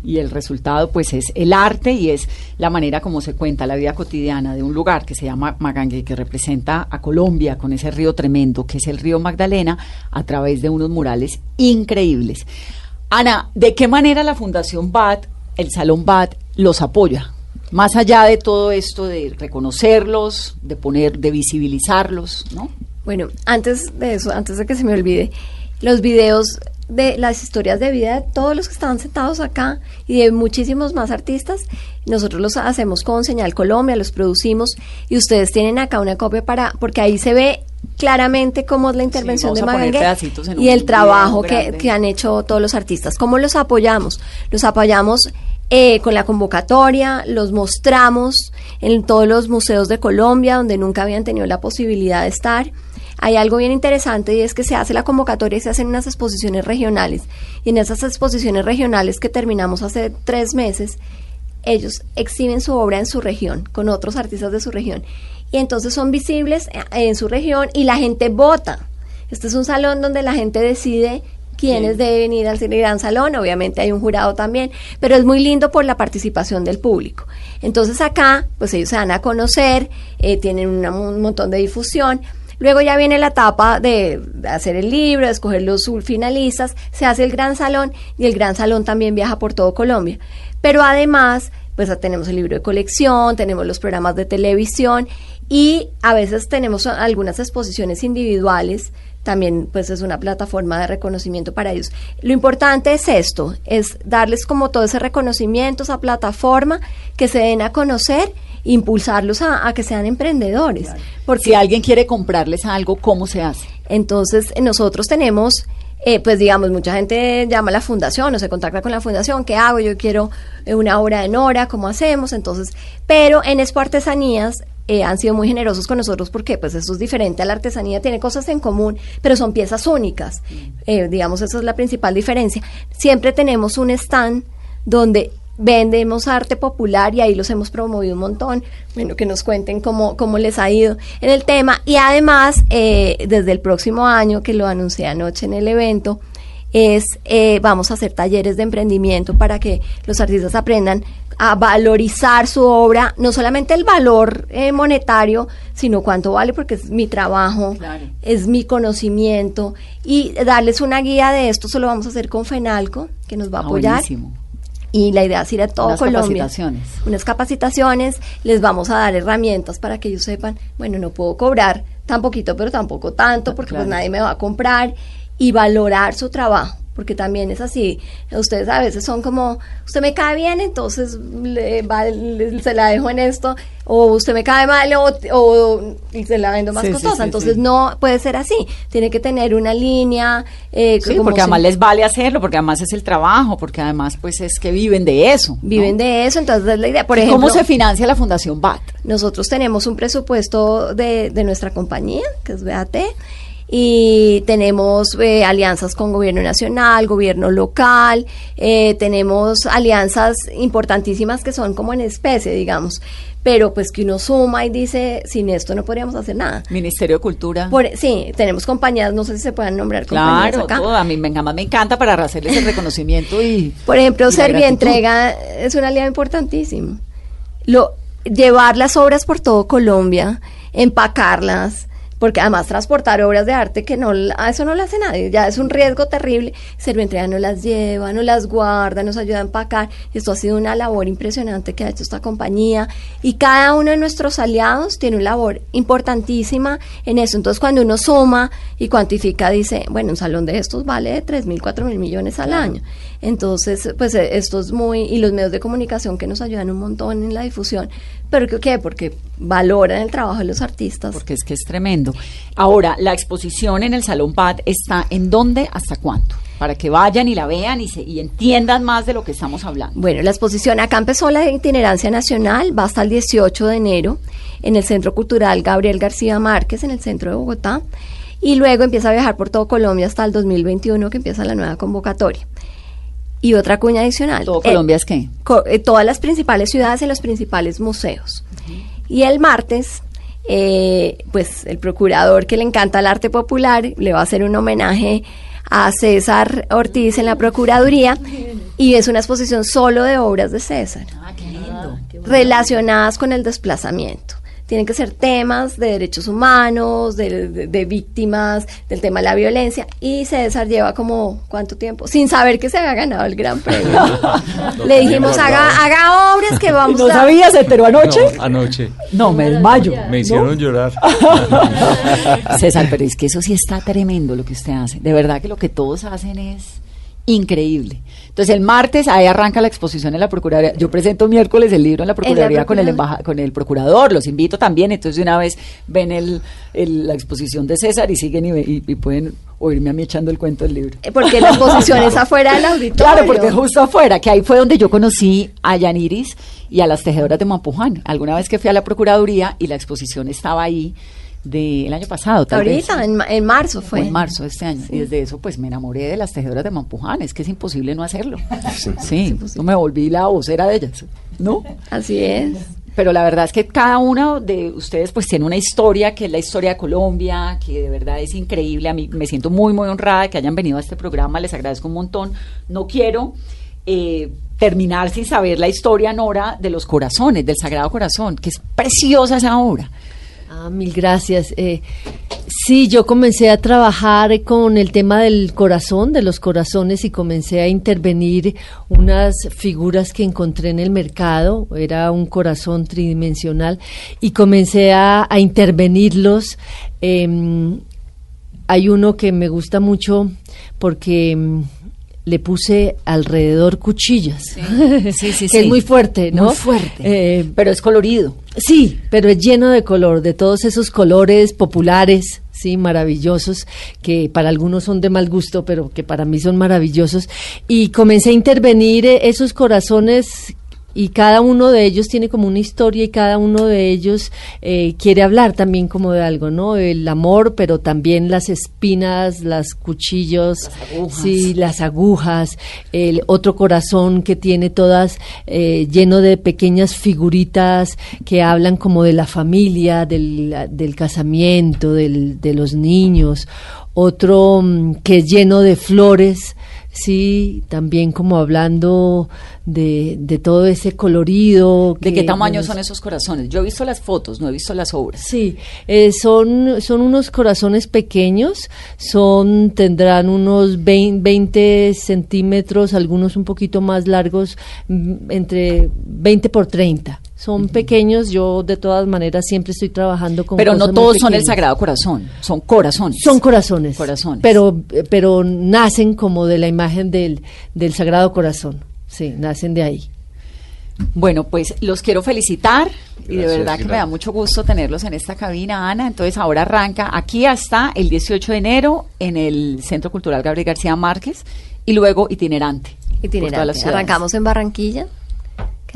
C: Y el resultado, pues, es el arte y es la manera como se cuenta la vida cotidiana de un lugar que se llama Magangue, que representa a Colombia con ese río tremendo que es el río Magdalena, a través de unos murales increíbles. Ana, ¿de qué manera la Fundación BAT, el Salón BAT, los apoya? Más allá de todo esto de reconocerlos, de poner, de visibilizarlos, ¿no?
E: Bueno, antes de eso, antes de que se me olvide, los videos de las historias de vida de todos los que estaban sentados acá y de muchísimos más artistas, nosotros los hacemos con Señal Colombia, los producimos y ustedes tienen acá una copia para, porque ahí se ve claramente cómo es la intervención de
C: en
E: y el trabajo que, que han hecho todos los artistas. ¿Cómo los apoyamos? Los apoyamos eh, con la convocatoria, los mostramos en todos los museos de Colombia donde nunca habían tenido la posibilidad de estar. Hay algo bien interesante y es que se hace la convocatoria y se hacen unas exposiciones regionales. Y en esas exposiciones regionales que terminamos hace tres meses, ellos exhiben su obra en su región, con otros artistas de su región. Y entonces son visibles eh, en su región y la gente vota. Este es un salón donde la gente decide quiénes deben ir al gran salón. Obviamente hay un jurado también, pero es muy lindo por la participación del público. Entonces acá, pues ellos se van a conocer, eh, tienen una- un montón de difusión. Luego ya viene la etapa de hacer el libro, de escoger los finalistas, se hace el gran salón y el gran salón también viaja por todo Colombia. Pero además pues tenemos el libro de colección, tenemos los programas de televisión y a veces tenemos algunas exposiciones individuales también pues es una plataforma de reconocimiento para ellos. Lo importante es esto, es darles como todo ese reconocimiento, esa plataforma, que se den a conocer, impulsarlos a, a que sean emprendedores. Porque
C: Si alguien quiere comprarles algo, ¿cómo se hace?
E: entonces nosotros tenemos, eh, pues digamos, mucha gente llama a la fundación o se contacta con la fundación, ¿qué hago? Yo quiero eh, una obra de Nora, ¿cómo hacemos? Entonces, pero en Expo Artesanías eh, han sido muy generosos con nosotros porque pues eso es diferente a la artesanía, tiene cosas en común, pero son piezas únicas. Eh, digamos, esa es la principal diferencia. Siempre tenemos un stand donde vendemos arte popular y ahí los hemos promovido un montón. Bueno, que nos cuenten cómo, cómo les ha ido en el tema. Y además, eh, desde el próximo año, que lo anuncié anoche en el evento, es eh, vamos a hacer talleres de emprendimiento para que los artistas aprendan a valorizar su obra, no solamente el valor eh, monetario, sino cuánto vale, porque es mi trabajo, es mi conocimiento, y darles una guía de esto, solo vamos a hacer con FENALCO, que nos va a
C: Ah,
E: apoyar.
C: buenísimo.
E: Y la idea es ir a todo
C: Unas
E: Colombia.
C: capacitaciones.
E: Unas capacitaciones, les vamos a dar herramientas para que ellos sepan, bueno, no puedo cobrar tan poquito, pero tampoco tanto, porque pues nadie me va a comprar, y valorar su trabajo, porque también es así. Ustedes a veces son como, usted me cae bien, entonces le va- le- se la dejo en esto, o usted me cae mal, o, se la vendo más
C: Sí,
E: costosa.
C: sí,
E: entonces no puede ser así. Tiene que tener una línea. eh,
C: Sí,
E: como
C: porque además les vale hacerlo, porque además es el trabajo, porque además pues es que viven de eso. ¿no?
E: Viven de eso, entonces es la idea. Por
C: ¿Y
E: ejemplo,
C: ¿Cómo se financia la Fundación BAT?
E: Nosotros tenemos un presupuesto de, de nuestra compañía, que es BAT, y tenemos eh, alianzas con gobierno nacional, gobierno local, eh, tenemos alianzas importantísimas que son como en especie, digamos, pero pues que uno suma y dice, sin esto no podríamos hacer nada.
C: Ministerio de Cultura.
E: Por, sí, tenemos compañías, no sé si se puedan nombrar compañías
C: claro,
E: acá.
C: todo. A mí me, me encanta para hacerles el reconocimiento y...
E: Por ejemplo, Servientrega es una alianza importantísima. Lo, llevar las obras por todo Colombia, empacarlas, porque además transportar obras de arte que no, a eso no lo hace nadie, ya es un riesgo terrible. Servientrega no las lleva, no las guarda, nos ayuda a empacar. Esto ha sido una labor impresionante que ha hecho esta compañía y cada uno de nuestros aliados tiene una labor importantísima en eso. Entonces, cuando uno suma y cuantifica, dice, bueno, un salón de estos vale de 3 mil, 4 mil millones al año. Entonces, pues eh, esto es muy, y los medios de comunicación que nos ayudan un montón en la difusión. ¿Pero qué? Porque valoran el trabajo de los artistas.
C: Porque es que es tremendo. Ahora, la exposición en el Salón BAT está en dónde, hasta cuándo, para que vayan y la vean y, se, y entiendan más de lo que estamos hablando.
E: Bueno, la exposición acá empezó la itinerancia nacional, va hasta el 18 de enero en el Centro Cultural Gabriel García Márquez, en el centro de Bogotá, y luego empieza a viajar por todo Colombia hasta el 2021, que empieza la nueva convocatoria. Y otra cuña adicional.
C: ¿Todo
E: eh,
C: Colombia es qué?
E: co- eh, todas las principales ciudades y los principales museos. Y el martes, eh, pues el procurador que le encanta el arte popular le va a hacer un homenaje a César Ortiz en la Procuraduría y es una exposición solo de obras de César
C: Ah, qué lindo.
E: relacionadas con el desplazamiento. Tienen que ser temas de derechos humanos, de, de- de víctimas, del tema de la violencia. Y César lleva como, ¿cuánto tiempo? Sin saber que se había ganado el gran premio. Le dijimos, haga, haga obras que vamos
C: ¿No
E: a...
C: sabías? ¿Se enteró anoche?
F: No, anoche.
C: No, me desmayo.
F: Me hicieron llorar.
C: César, pero es que eso sí está tremendo lo que usted hace. De verdad que lo que todos hacen es increíble. Entonces el martes ahí arranca la exposición en la Procuraduría. Yo presento miércoles el libro en la Procuraduría con el
E: Procuraduría.
C: con el procurador, los invito también, entonces de una vez ven el, el- la exposición de César y siguen y, y- y pueden oírme a mí echando el cuento del libro.
E: Eh, Porque la exposición es afuera del auditorio.
C: Claro, porque justo afuera, que ahí fue donde yo conocí a Yaniris y a las tejedoras de Mampuján. Alguna vez que fui a la Procuraduría y la exposición estaba ahí del año pasado, tal vez.
E: Ahorita, en, ma- en marzo
C: Fue en marzo de este año. Y desde eso, pues me enamoré de las tejedoras de Mampuján. Es que es imposible no hacerlo. Sí, yo me volví la vocera de ellas. ¿No?
E: Así es.
C: Pero la verdad es que cada uno de ustedes, pues tiene una historia que es la historia de Colombia, que de verdad es increíble. A mí me siento muy, muy honrada de que hayan venido a este programa. Les agradezco un montón. No quiero. eh, terminar sin saber la historia, Nora, de los corazones, del Sagrado Corazón, que es preciosa esa obra.
G: Ah, mil gracias. Eh, Sí, yo comencé a trabajar con el tema del corazón, de los corazones, y comencé a intervenir unas figuras que encontré en el mercado. Era un corazón tridimensional y comencé a, a intervenirlos. em, hay uno que me gusta mucho porque em, le puse alrededor cuchillas.
C: Sí, sí,
G: que
C: sí.
G: es muy fuerte, ¿no?
C: Muy fuerte.
G: Eh,
C: pero es colorido.
G: Sí, pero es lleno de color, de todos esos colores populares, sí, maravillosos, que para algunos son de mal gusto, pero que para mí son maravillosos. Y comencé a intervenir eh, esos corazones y cada uno de ellos tiene como una historia y cada uno de ellos eh, quiere hablar también como de algo, ¿no? El amor, pero también las espinas, las cuchillos,
C: agujas.
G: sí, las agujas, el otro corazón que tiene todas eh, lleno de pequeñas figuritas que hablan como de la familia, del, del casamiento, del, de los niños, otro mm, que es lleno de flores, sí, también como hablando de, de todo ese colorido.
C: ¿De
G: que-
C: qué tamaño son esos corazones? Yo he visto las fotos, no he visto las obras.
G: Sí, eh, son, son unos corazones pequeños, son, tendrán unos 20, 20 centímetros, algunos un poquito más largos, mm, entre 20 por 30. Son pequeños, yo de todas maneras siempre estoy trabajando con
C: Pero no
G: cosas
C: todos son el. Sagrado Corazón, son corazones.
G: Son corazones.
C: Corazones.
G: Pero, pero nacen como de la imagen del, del Sagrado Corazón. Sí, nacen de ahí.
C: Bueno, pues los quiero felicitar y de
I: Gracias,
C: verdad que me da mucho gusto tenerlos en esta cabina, Ana. Entonces ahora arranca aquí hasta el 18 de enero en el Centro Cultural Gabriel García Márquez y luego itinerante.
E: itinerante. Arrancamos en Barranquilla,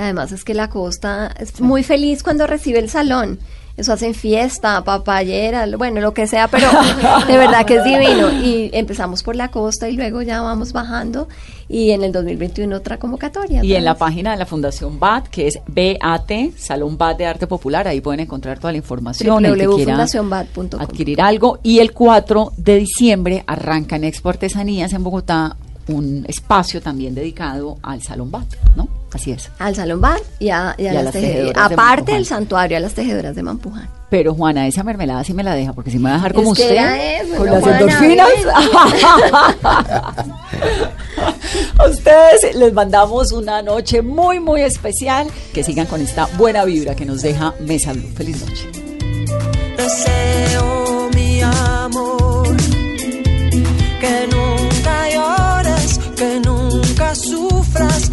E: además es que la costa es muy feliz cuando recibe el salón. Eso hacen fiesta, papayera, bueno, lo que sea, pero de verdad que es divino. Y empezamos por la costa y luego ya vamos bajando. Y en el 2021 otra convocatoria.
C: Y en la página de la Fundación BAT, que es BAT, Salón BAT de Arte Popular, ahí pueden encontrar toda la información.
E: www.fundacionbat.com.
C: adquirir algo. Y el 4 de diciembre arranca en Expo Artesanías en Bogotá un espacio también dedicado al Salón BAT, ¿no? Así es.
E: Al Salombar y a, y a, las,
C: las,
E: tejedoras. Aparte del santuario, a las tejedoras de Mampuján.
C: Pero Juana, esa mermelada sí me la deja, porque si me va a dejar como usted, con las endorfinas. a ustedes les mandamos una noche muy, muy especial. Que sigan con esta buena vibra que nos deja Mesa Blue. Feliz noche.
H: Deseo mi amor, que nunca llores, que nunca sufras.